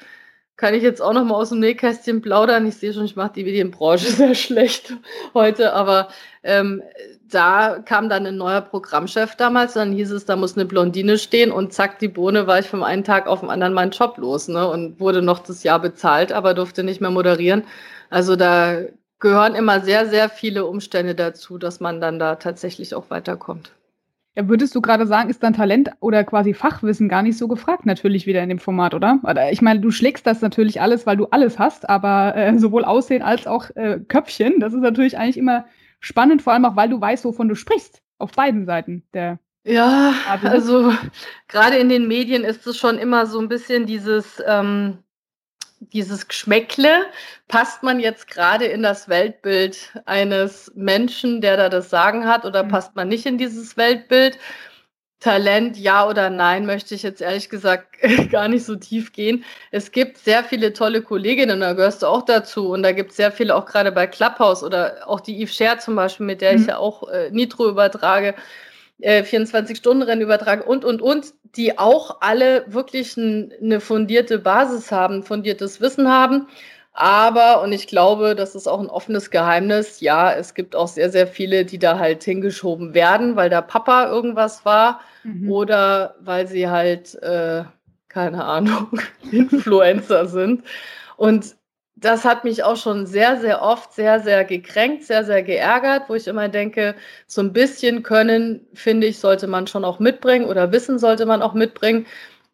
Kann ich jetzt auch noch mal aus dem Nähkästchen plaudern. Ich sehe schon, ich mache die Medienbranche [laughs] sehr schlecht heute, aber ähm, da kam dann ein neuer Programmchef damals, dann hieß es, da muss eine Blondine stehen und zack, die Bohne war ich vom einen Tag auf den anderen meinen Job los ne, und wurde noch das Jahr bezahlt, aber durfte nicht mehr moderieren. Also da gehören immer sehr, sehr viele Umstände dazu, dass man dann da tatsächlich auch weiterkommt. Ja, würdest du gerade sagen, ist dann Talent oder quasi Fachwissen gar nicht so gefragt, natürlich wieder in dem Format, oder? Ich meine, du schlägst das natürlich alles, weil du alles hast, aber äh, sowohl Aussehen als auch äh, Köpfchen, das ist natürlich eigentlich immer spannend, vor allem auch, weil du weißt, wovon du sprichst, auf beiden Seiten der. Ja, also gerade in den Medien ist es schon immer so ein bisschen dieses, ähm, dieses Geschmäckle, passt man jetzt gerade in das Weltbild eines Menschen, der da das Sagen hat, oder mhm. passt man nicht in dieses Weltbild? Talent, ja oder nein, möchte ich jetzt ehrlich gesagt [laughs] gar nicht so tief gehen. Es gibt sehr viele tolle Kolleginnen, da gehörst du auch dazu. Und da gibt es sehr viele, auch gerade bei Clubhouse oder auch die Yves Scher zum Beispiel, mit der mhm. ich ja auch äh, Nitro übertrage, äh, 24-Stunden-Rennen übertrage und, und, und die auch alle wirklich ein, eine fundierte Basis haben, fundiertes Wissen haben. Aber, und ich glaube, das ist auch ein offenes Geheimnis, ja, es gibt auch sehr, sehr viele, die da halt hingeschoben werden, weil da Papa irgendwas war mhm. oder weil sie halt, äh, keine Ahnung, [laughs] Influencer sind. Und das hat mich auch schon sehr, sehr oft sehr, sehr gekränkt, sehr, sehr geärgert, wo ich immer denke, so ein bisschen können, finde ich, sollte man schon auch mitbringen oder Wissen sollte man auch mitbringen.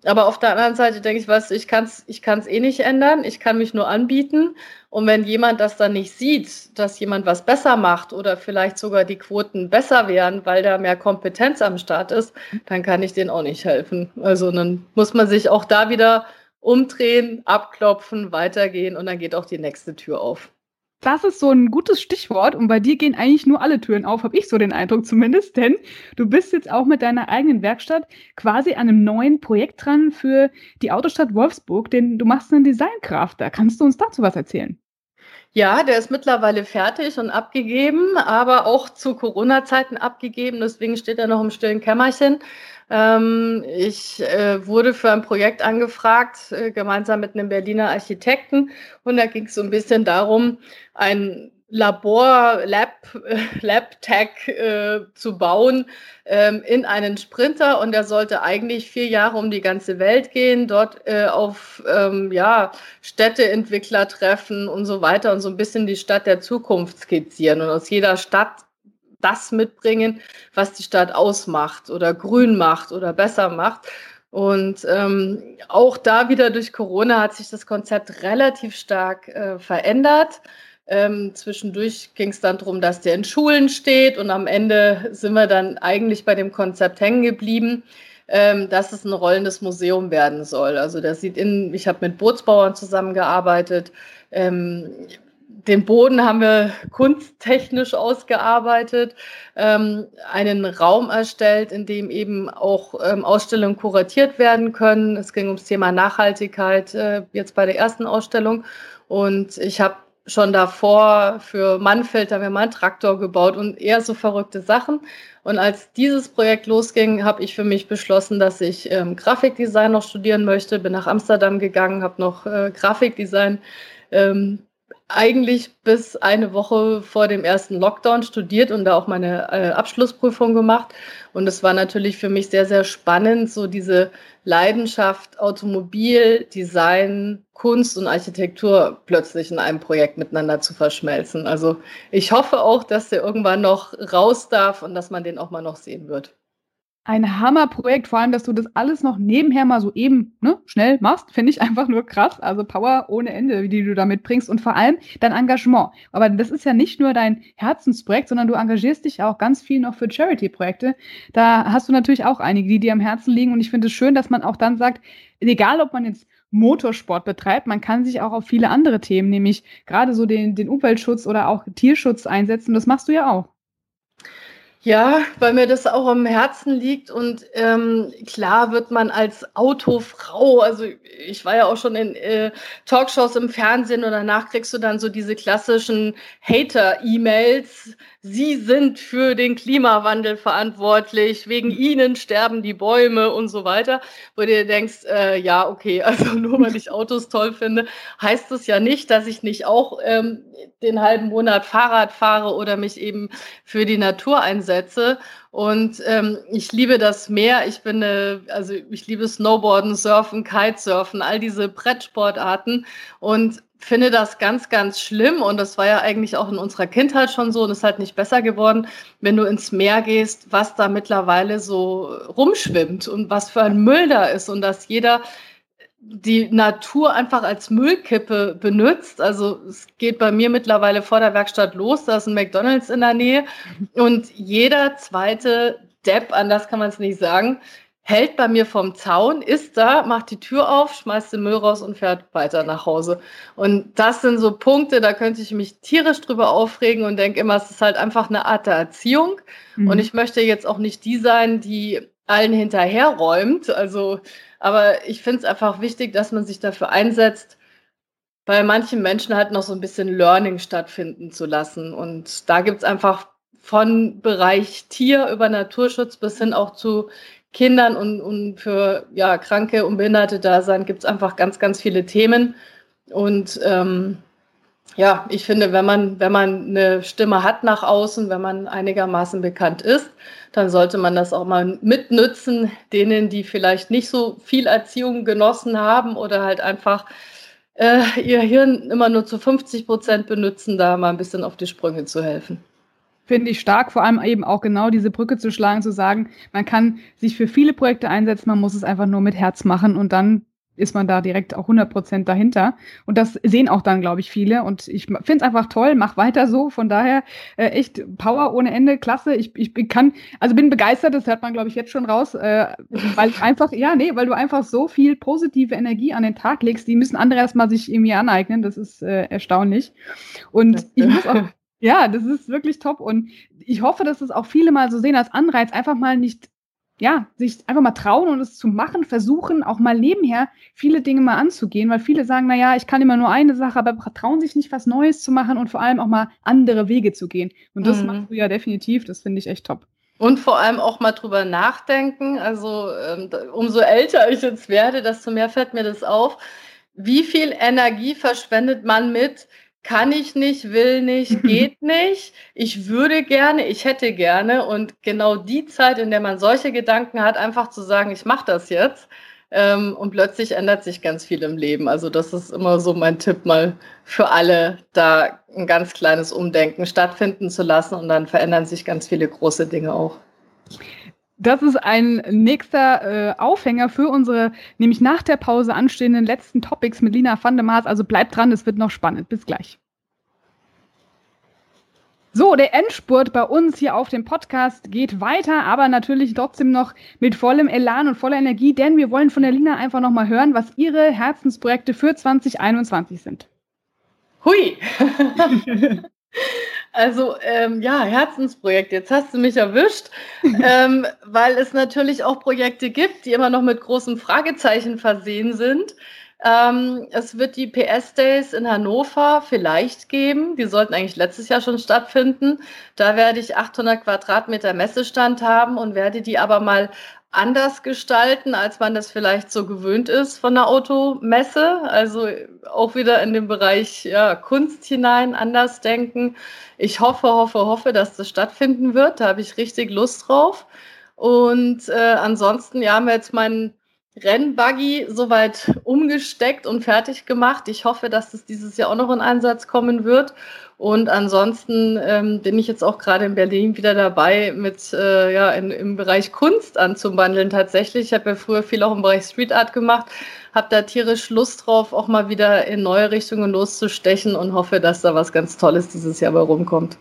Aber auf der anderen Seite denke ich, was, ich kann es ich kann's eh nicht ändern, ich kann mich nur anbieten. Und wenn jemand das dann nicht sieht, dass jemand was besser macht oder vielleicht sogar die Quoten besser wären, weil da mehr Kompetenz am Start ist, dann kann ich denen auch nicht helfen. Also dann muss man sich auch da wieder umdrehen, abklopfen, weitergehen und dann geht auch die nächste Tür auf. Das ist so ein gutes Stichwort und bei dir gehen eigentlich nur alle Türen auf, habe ich so den Eindruck zumindest, denn du bist jetzt auch mit deiner eigenen Werkstatt quasi an einem neuen Projekt dran für die Autostadt Wolfsburg, denn du machst einen Designkraft. Da kannst du uns dazu was erzählen? Ja, der ist mittlerweile fertig und abgegeben, aber auch zu Corona-Zeiten abgegeben. Deswegen steht er noch im stillen Kämmerchen. Ähm, ich äh, wurde für ein Projekt angefragt, äh, gemeinsam mit einem Berliner Architekten. Und da ging es so ein bisschen darum, ein Labor, Lab, [laughs] äh, Lab-Tag äh, zu bauen ähm, in einen Sprinter und der sollte eigentlich vier Jahre um die ganze Welt gehen, dort äh, auf ähm, ja, Städteentwickler treffen und so weiter und so ein bisschen die Stadt der Zukunft skizzieren und aus jeder Stadt das mitbringen, was die Stadt ausmacht oder grün macht oder besser macht. Und ähm, auch da wieder durch Corona hat sich das Konzept relativ stark äh, verändert. Ähm, zwischendurch ging es dann darum, dass der in Schulen steht und am Ende sind wir dann eigentlich bei dem Konzept hängen geblieben, ähm, dass es ein rollendes Museum werden soll. Also das sieht in, ich habe mit Bootsbauern zusammengearbeitet. Ähm, den Boden haben wir kunsttechnisch ausgearbeitet, ähm, einen Raum erstellt, in dem eben auch ähm, Ausstellungen kuratiert werden können. Es ging ums Thema Nachhaltigkeit äh, jetzt bei der ersten Ausstellung. Und ich habe schon davor für Mannfeld haben wir mal einen Traktor gebaut und eher so verrückte Sachen. Und als dieses Projekt losging, habe ich für mich beschlossen, dass ich ähm, Grafikdesign noch studieren möchte. Bin nach Amsterdam gegangen, habe noch äh, Grafikdesign ähm, eigentlich bis eine Woche vor dem ersten Lockdown studiert und da auch meine äh, Abschlussprüfung gemacht. Und es war natürlich für mich sehr, sehr spannend, so diese Leidenschaft Automobil, Design, Kunst und Architektur plötzlich in einem Projekt miteinander zu verschmelzen. Also ich hoffe auch, dass der irgendwann noch raus darf und dass man den auch mal noch sehen wird ein Hammerprojekt, vor allem, dass du das alles noch nebenher mal so eben ne, schnell machst, finde ich [laughs] einfach nur krass. Also Power ohne Ende, die du da mitbringst und vor allem dein Engagement. Aber das ist ja nicht nur dein Herzensprojekt, sondern du engagierst dich auch ganz viel noch für Charity-Projekte. Da hast du natürlich auch einige, die dir am Herzen liegen und ich finde es schön, dass man auch dann sagt, egal ob man jetzt Motorsport betreibt. Man kann sich auch auf viele andere Themen, nämlich gerade so den, den Umweltschutz oder auch Tierschutz einsetzen. Das machst du ja auch. Ja, weil mir das auch am Herzen liegt und ähm, klar wird man als Autofrau, also ich war ja auch schon in äh, Talkshows im Fernsehen und danach kriegst du dann so diese klassischen Hater-E-Mails, Sie sind für den Klimawandel verantwortlich, wegen Ihnen sterben die Bäume und so weiter, wo du dir denkst, äh, ja, okay, [laughs] also nur weil ich Autos toll finde, heißt das ja nicht, dass ich nicht auch ähm, den halben Monat Fahrrad fahre oder mich eben für die Natur einsetze. Und ähm, ich liebe das Meer. Ich bin, äh, also ich liebe Snowboarden, Surfen, Kitesurfen, all diese Brettsportarten. Und finde das ganz, ganz schlimm und das war ja eigentlich auch in unserer Kindheit schon so und ist halt nicht besser geworden, wenn du ins Meer gehst, was da mittlerweile so rumschwimmt und was für ein Müll da ist und dass jeder die Natur einfach als Müllkippe benutzt. Also es geht bei mir mittlerweile vor der Werkstatt los, da ist ein McDonald's in der Nähe und jeder zweite Depp, anders kann man es nicht sagen, hält bei mir vom Zaun, ist da, macht die Tür auf, schmeißt den Müll raus und fährt weiter nach Hause. Und das sind so Punkte, da könnte ich mich tierisch drüber aufregen und denke immer, es ist halt einfach eine Art der Erziehung. Mhm. Und ich möchte jetzt auch nicht die sein, die allen hinterherräumt. Also, aber ich finde es einfach wichtig, dass man sich dafür einsetzt, bei manchen Menschen halt noch so ein bisschen Learning stattfinden zu lassen. Und da gibt es einfach von Bereich Tier über Naturschutz bis hin auch zu Kindern und, und für ja, Kranke und Behinderte da sein, gibt es einfach ganz, ganz viele Themen. Und ähm, Ja, ich finde, wenn man, wenn man eine Stimme hat nach außen, wenn man einigermaßen bekannt ist, dann sollte man das auch mal mitnützen, denen, die vielleicht nicht so viel Erziehung genossen haben oder halt einfach äh, ihr Hirn immer nur zu 50 Prozent benutzen, da mal ein bisschen auf die Sprünge zu helfen. Finde ich stark, vor allem eben auch genau diese Brücke zu schlagen, zu sagen, man kann sich für viele Projekte einsetzen, man muss es einfach nur mit Herz machen und dann ist man da direkt auch 100 Prozent dahinter. Und das sehen auch dann, glaube ich, viele. Und ich finde es einfach toll, mach weiter so. Von daher äh, echt Power ohne Ende, klasse. Ich, ich kann, also bin begeistert, das hört man, glaube ich, jetzt schon raus, äh, weil einfach, ja, nee, weil du einfach so viel positive Energie an den Tag legst, die müssen andere erstmal sich irgendwie aneignen. Das ist äh, erstaunlich. Und ich muss auch ja, das ist wirklich top und ich hoffe, dass es auch viele mal so sehen als Anreiz, einfach mal nicht, ja, sich einfach mal trauen und es zu machen, versuchen, auch mal nebenher viele Dinge mal anzugehen, weil viele sagen, na ja, ich kann immer nur eine Sache, aber trauen sich nicht was Neues zu machen und vor allem auch mal andere Wege zu gehen. Und das mhm. machst du ja definitiv, das finde ich echt top. Und vor allem auch mal drüber nachdenken. Also ähm, umso älter ich jetzt werde, desto mehr fällt mir das auf. Wie viel Energie verschwendet man mit, kann ich nicht, will nicht, [laughs] geht nicht, ich würde gerne, ich hätte gerne. Und genau die Zeit, in der man solche Gedanken hat, einfach zu sagen, ich mache das jetzt. Ähm, und plötzlich ändert sich ganz viel im Leben. Also das ist immer so mein Tipp mal für alle, da ein ganz kleines Umdenken stattfinden zu lassen und dann verändern sich ganz viele große Dinge auch. Das ist ein nächster äh, Aufhänger für unsere, nämlich nach der Pause anstehenden letzten Topics mit Lina van der Maas. Also bleibt dran, es wird noch spannend. Bis gleich. So, der Endspurt bei uns hier auf dem Podcast geht weiter, aber natürlich trotzdem noch mit vollem Elan und voller Energie, denn wir wollen von der Lina einfach nochmal hören, was ihre Herzensprojekte für 2021 sind. Hui! [laughs] Also ähm, ja, Herzensprojekt. Jetzt hast du mich erwischt, ähm, [laughs] weil es natürlich auch Projekte gibt, die immer noch mit großen Fragezeichen versehen sind. Ähm, es wird die PS Days in Hannover vielleicht geben. Die sollten eigentlich letztes Jahr schon stattfinden. Da werde ich 800 Quadratmeter Messestand haben und werde die aber mal anders gestalten, als man das vielleicht so gewöhnt ist von der Automesse. Also auch wieder in den Bereich ja, Kunst hinein, anders denken. Ich hoffe, hoffe, hoffe, dass das stattfinden wird. Da habe ich richtig Lust drauf. Und äh, ansonsten, ja, haben wir jetzt meinen Rennbuggy soweit umgesteckt und fertig gemacht. Ich hoffe, dass das dieses Jahr auch noch in Einsatz kommen wird. Und ansonsten ähm, bin ich jetzt auch gerade in Berlin wieder dabei, mit äh, ja in, im Bereich Kunst anzubandeln tatsächlich. Ich habe ja früher viel auch im Bereich Street Art gemacht, habe da tierisch Lust drauf, auch mal wieder in neue Richtungen loszustechen und hoffe, dass da was ganz Tolles dieses Jahr bei rumkommt.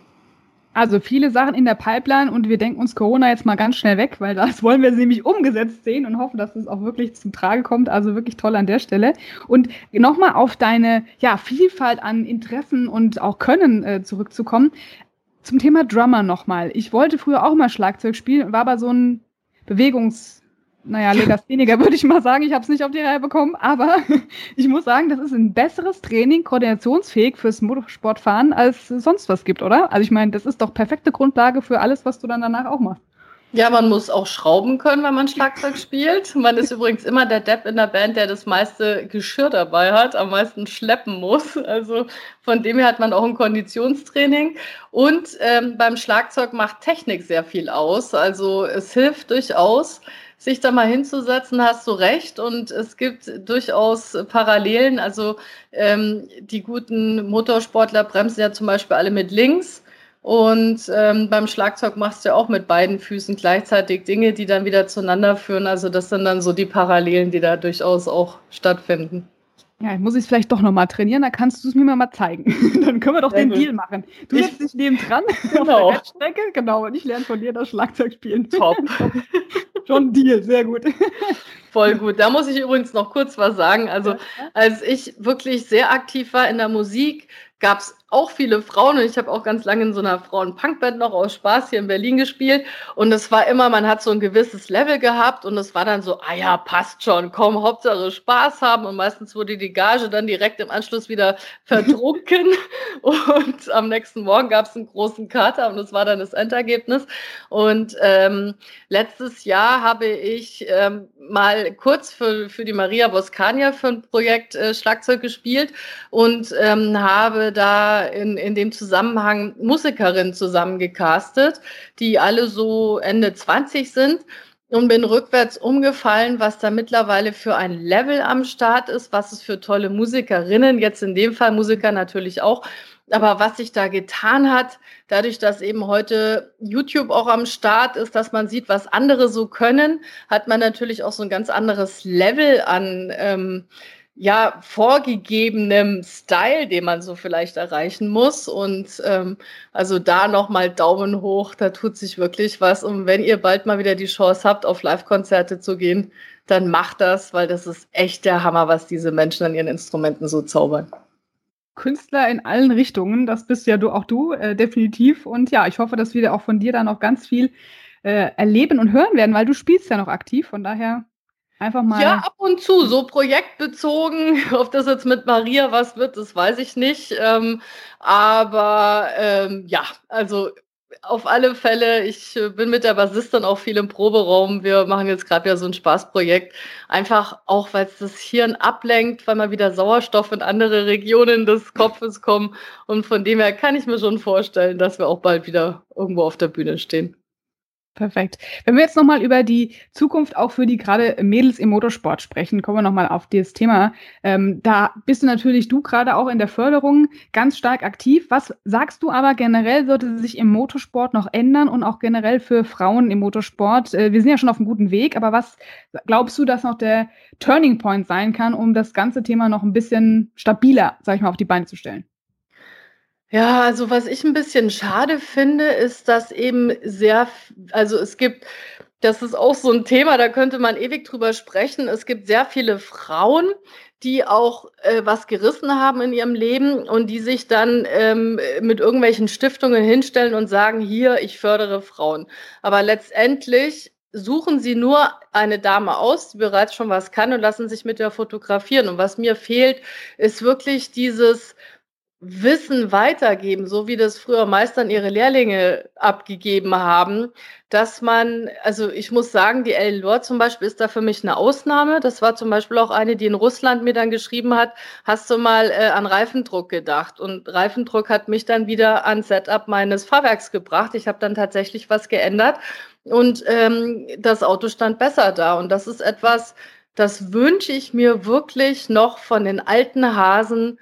Also viele Sachen in der Pipeline und wir denken uns Corona jetzt mal ganz schnell weg, weil das [laughs] wollen wir nämlich umgesetzt sehen und hoffen, dass es auch wirklich zum Trage kommt. Also wirklich toll an der Stelle. Und nochmal auf deine ja, Vielfalt an Interessen und auch Können äh, zurückzukommen. Zum Thema Drummer nochmal. Ich wollte früher auch mal Schlagzeug spielen, war aber so ein Bewegungs- naja, Legastheniker würde ich mal sagen. Ich habe es nicht auf die Reihe bekommen, aber [laughs] ich muss sagen, das ist ein besseres Training, koordinationsfähig fürs Motorsportfahren, als sonst was gibt, oder? Also ich meine, das ist doch perfekte Grundlage für alles, was du dann danach auch machst. Ja, man muss auch schrauben können, wenn man Schlagzeug spielt. Man ist übrigens immer der Depp in der Band, der das meiste Geschirr dabei hat, am meisten schleppen muss. Also von dem her hat man auch ein Konditionstraining. Und ähm, beim Schlagzeug macht Technik sehr viel aus. Also es hilft durchaus, sich da mal hinzusetzen, hast du recht. Und es gibt durchaus Parallelen. Also ähm, die guten Motorsportler bremsen ja zum Beispiel alle mit links. Und ähm, beim Schlagzeug machst du ja auch mit beiden Füßen gleichzeitig Dinge, die dann wieder zueinander führen. Also das sind dann so die Parallelen, die da durchaus auch stattfinden. Ja, ich muss es vielleicht doch nochmal trainieren, dann kannst du es mir mal zeigen. [laughs] dann können wir doch Sehr den. Deal machen. Du ich, setzt dich neben dran genau. [laughs] auf der Strecke, genau, und ich lerne von dir das Schlagzeug spielen. Top. [laughs] Schon Deal, sehr gut. Voll gut. Da muss ich übrigens noch kurz was sagen. Also, als ich wirklich sehr aktiv war in der Musik, gab es auch viele Frauen und ich habe auch ganz lange in so einer Frauen-Punkband noch aus Spaß hier in Berlin gespielt. Und es war immer, man hat so ein gewisses Level gehabt und es war dann so, ah ja, passt schon, komm, Hauptsache Spaß haben. Und meistens wurde die Gage dann direkt im Anschluss wieder [laughs] verdrunken und am nächsten Morgen gab es einen großen Kater und das war dann das Endergebnis. Und ähm, letztes Jahr habe ich ähm, mal kurz für, für die Maria Boscania für ein Projekt äh, Schlagzeug gespielt und ähm, habe da in, in dem Zusammenhang Musikerinnen zusammengecastet, die alle so Ende 20 sind und bin rückwärts umgefallen, was da mittlerweile für ein Level am Start ist, was es für tolle Musikerinnen, jetzt in dem Fall Musiker natürlich auch, aber was sich da getan hat, dadurch, dass eben heute YouTube auch am Start ist, dass man sieht, was andere so können, hat man natürlich auch so ein ganz anderes Level an ähm, ja, vorgegebenem Style, den man so vielleicht erreichen muss. Und ähm, also da nochmal Daumen hoch, da tut sich wirklich was. Und wenn ihr bald mal wieder die Chance habt, auf Live-Konzerte zu gehen, dann macht das, weil das ist echt der Hammer, was diese Menschen an ihren Instrumenten so zaubern. Künstler in allen Richtungen, das bist ja du auch du, äh, definitiv. Und ja, ich hoffe, dass wir auch von dir dann noch ganz viel äh, erleben und hören werden, weil du spielst ja noch aktiv. Von daher Einfach mal. Ja, ab und zu, so projektbezogen. [laughs] Ob das jetzt mit Maria was wird, das weiß ich nicht. Ähm, aber ähm, ja, also auf alle Fälle, ich äh, bin mit der Bassistin auch viel im Proberaum. Wir machen jetzt gerade ja so ein Spaßprojekt. Einfach auch, weil es das Hirn ablenkt, weil mal wieder Sauerstoff in andere Regionen des Kopfes kommt. Und von dem her kann ich mir schon vorstellen, dass wir auch bald wieder irgendwo auf der Bühne stehen. Perfekt. Wenn wir jetzt nochmal über die Zukunft auch für die gerade Mädels im Motorsport sprechen, kommen wir nochmal auf dieses Thema. Ähm, da bist du natürlich du gerade auch in der Förderung ganz stark aktiv. Was sagst du aber generell, sollte sich im Motorsport noch ändern und auch generell für Frauen im Motorsport? Äh, wir sind ja schon auf einem guten Weg, aber was glaubst du, dass noch der Turning Point sein kann, um das ganze Thema noch ein bisschen stabiler, sag ich mal, auf die Beine zu stellen? Ja, also was ich ein bisschen schade finde, ist, dass eben sehr also es gibt das ist auch so ein Thema, da könnte man ewig drüber sprechen. Es gibt sehr viele Frauen, die auch, äh, was gerissen haben in ihrem Leben und die sich dann, ähm, mit irgendwelchen Stiftungen hinstellen und sagen: „Hier, ich fördere Frauen.“ Aber letztendlich suchen sie nur eine Dame aus, die bereits schon was kann und lassen sich mit der fotografieren. Und was mir fehlt, ist wirklich dieses Wissen weitergeben, so wie das früher Meistern ihre Lehrlinge abgegeben haben, dass man, also ich muss sagen, die Ellen Lord zum Beispiel ist da für mich eine Ausnahme. Das war zum Beispiel auch eine, die in Russland mir dann geschrieben hat, hast du mal äh, an Reifendruck gedacht? Und Reifendruck hat mich dann wieder an Setup meines Fahrwerks gebracht. Ich habe dann tatsächlich was geändert und ähm, das Auto stand besser da. Und das ist etwas, das wünsche ich mir wirklich noch von den alten Hasen,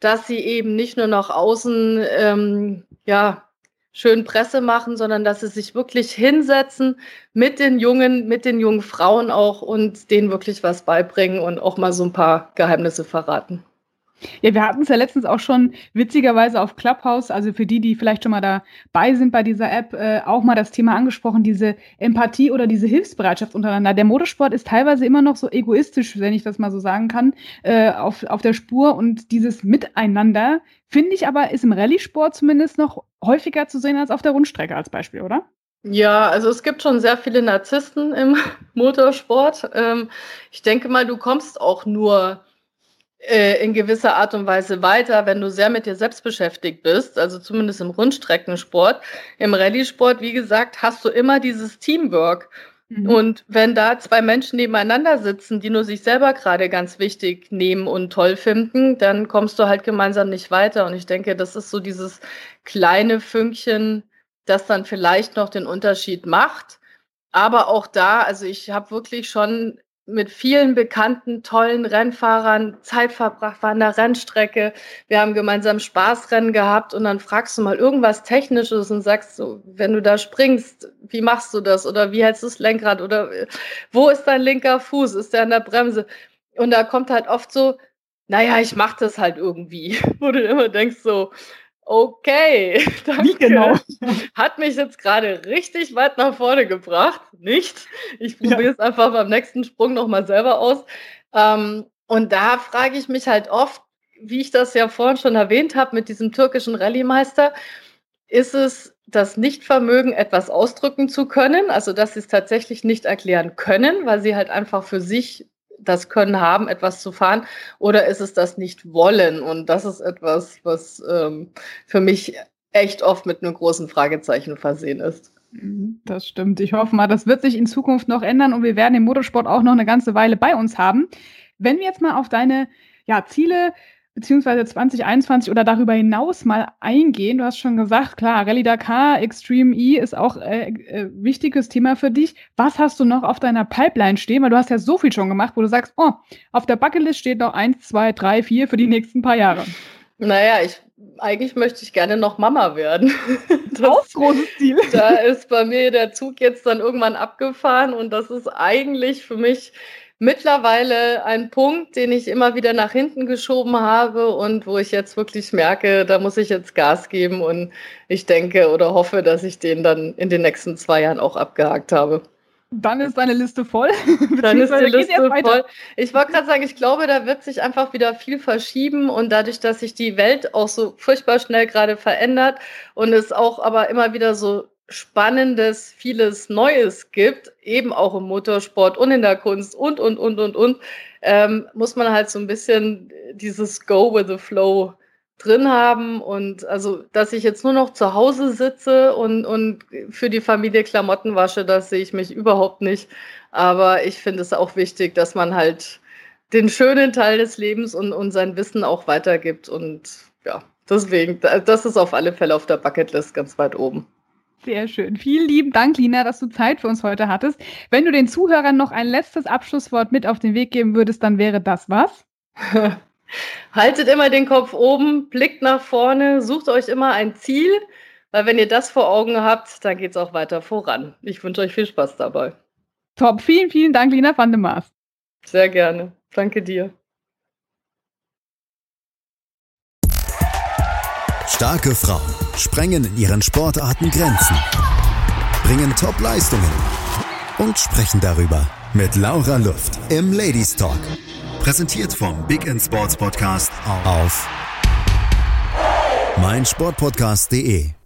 dass sie eben nicht nur nach außen ähm, ja, schön Presse machen, sondern dass sie sich wirklich hinsetzen mit den Jungen, mit den jungen Frauen auch und denen wirklich was beibringen und auch mal so ein paar Geheimnisse verraten. Ja, wir hatten es ja letztens auch schon witzigerweise auf Clubhouse, also für die, die vielleicht schon mal dabei sind bei dieser App, äh, auch mal das Thema angesprochen, diese Empathie oder diese Hilfsbereitschaft untereinander. Der Motorsport ist teilweise immer noch so egoistisch, wenn ich das mal so sagen kann, äh, auf, auf der Spur und dieses Miteinander, finde ich aber, ist im Rallye-Sport zumindest noch häufiger zu sehen als auf der Rundstrecke als Beispiel, oder? Ja, also es gibt schon sehr viele Narzissten im [laughs] Motorsport. Ähm, ich denke mal, du kommst auch nur äh, in gewisser Art und Weise weiter, wenn du sehr mit dir selbst beschäftigt bist, also zumindest im Rundstreckensport. Im Rallye-Sport, wie gesagt, hast du immer dieses Teamwork. Mhm. Und wenn da zwei Menschen nebeneinander sitzen, die nur sich selber gerade ganz wichtig nehmen und toll finden, dann kommst du halt gemeinsam nicht weiter. Und ich denke, das ist so dieses kleine Fünkchen, das dann vielleicht noch den Unterschied macht. Aber auch da, also ich habe wirklich schon mit vielen bekannten, tollen Rennfahrern Zeit verbracht, war an der Rennstrecke. Wir haben gemeinsam Spaßrennen gehabt und dann fragst du mal irgendwas Technisches und sagst so, wenn du da springst, wie machst du das? Oder wie hältst du das Lenkrad? Oder wo ist dein linker Fuß? Ist der an der Bremse? Und da kommt halt oft so, naja, ich mach das halt irgendwie. [laughs] Wo du immer denkst so, Okay, [laughs] danke. Wie genau? Hat mich jetzt gerade richtig weit nach vorne gebracht. Nicht? Ich probiere ja. es einfach beim nächsten Sprung nochmal selber aus. Ähm, und da frage ich mich halt oft, wie ich das ja vorhin schon erwähnt habe mit diesem türkischen Rallye-Meister, ist es das Nichtvermögen, etwas ausdrücken zu können, also dass sie es tatsächlich nicht erklären können, weil sie halt einfach für sich das Können haben, etwas zu fahren, oder ist es das nicht wollen? Und das ist etwas, was ähm, für mich echt oft mit einem großen Fragezeichen versehen ist. Mhm, das stimmt. Ich hoffe mal, das wird sich in Zukunft noch ändern und wir werden den Motorsport auch noch eine ganze Weile bei uns haben. Wenn wir jetzt mal auf deine ja, Ziele beziehungsweise 2021 oder darüber hinaus mal eingehen. Du hast schon gesagt, klar, Rallye Dakar, Extreme E ist auch äh, äh, wichtiges Thema für dich. Was hast du noch auf deiner Pipeline stehen? Weil du hast ja so viel schon gemacht, wo du sagst, oh, auf der Bucketlist steht noch eins, zwei, drei, vier für die nächsten paar Jahre. Naja, ich eigentlich möchte ich gerne noch Mama werden. [laughs] Das auch großes Ziel. [laughs] Da ist bei mir der Zug jetzt dann irgendwann abgefahren und das ist eigentlich für mich mittlerweile ein Punkt, den ich immer wieder nach hinten geschoben habe und wo ich jetzt wirklich merke, da muss ich jetzt Gas geben und ich denke oder hoffe, dass ich den dann in den nächsten zwei Jahren auch abgehakt habe. Dann ist deine Liste voll. [laughs] Dann ist die Liste voll. Ich wollte gerade sagen, ich glaube, da wird sich einfach wieder viel verschieben und dadurch, dass sich die Welt auch so furchtbar schnell gerade verändert und es auch aber immer wieder so Spannendes, vieles Neues gibt, eben auch im Motorsport und in der Kunst und, und, und, und, und, ähm, muss man halt so ein bisschen dieses Go with the Flow drin haben. Und also, dass ich jetzt nur noch zu Hause sitze und, und für die Familie Klamotten wasche, das sehe ich mich überhaupt nicht. Aber ich finde es auch wichtig, dass man halt den schönen Teil des Lebens und, und sein Wissen auch weitergibt. Und ja, deswegen, das ist auf alle Fälle auf der Bucketlist ganz weit oben. Sehr schön. Vielen lieben Dank, Lina, dass du Zeit für uns heute hattest. Wenn du den Zuhörern noch ein letztes Abschlusswort mit auf den Weg geben würdest, dann wäre das was? [laughs] Haltet immer den Kopf oben, blickt nach vorne, sucht euch immer ein Ziel, weil wenn ihr das vor Augen habt, dann geht es auch weiter voran. Ich wünsche euch viel Spaß dabei. Top. Vielen, vielen Dank, Lina van de Maas. Sehr gerne. Danke dir. Starke Frauen sprengen in ihren Sportarten Grenzen, bringen Top-Leistungen und sprechen darüber mit Laura Luft im Ladies Talk. Präsentiert vom Big End Sports Podcast auf meinsportpodcast.de.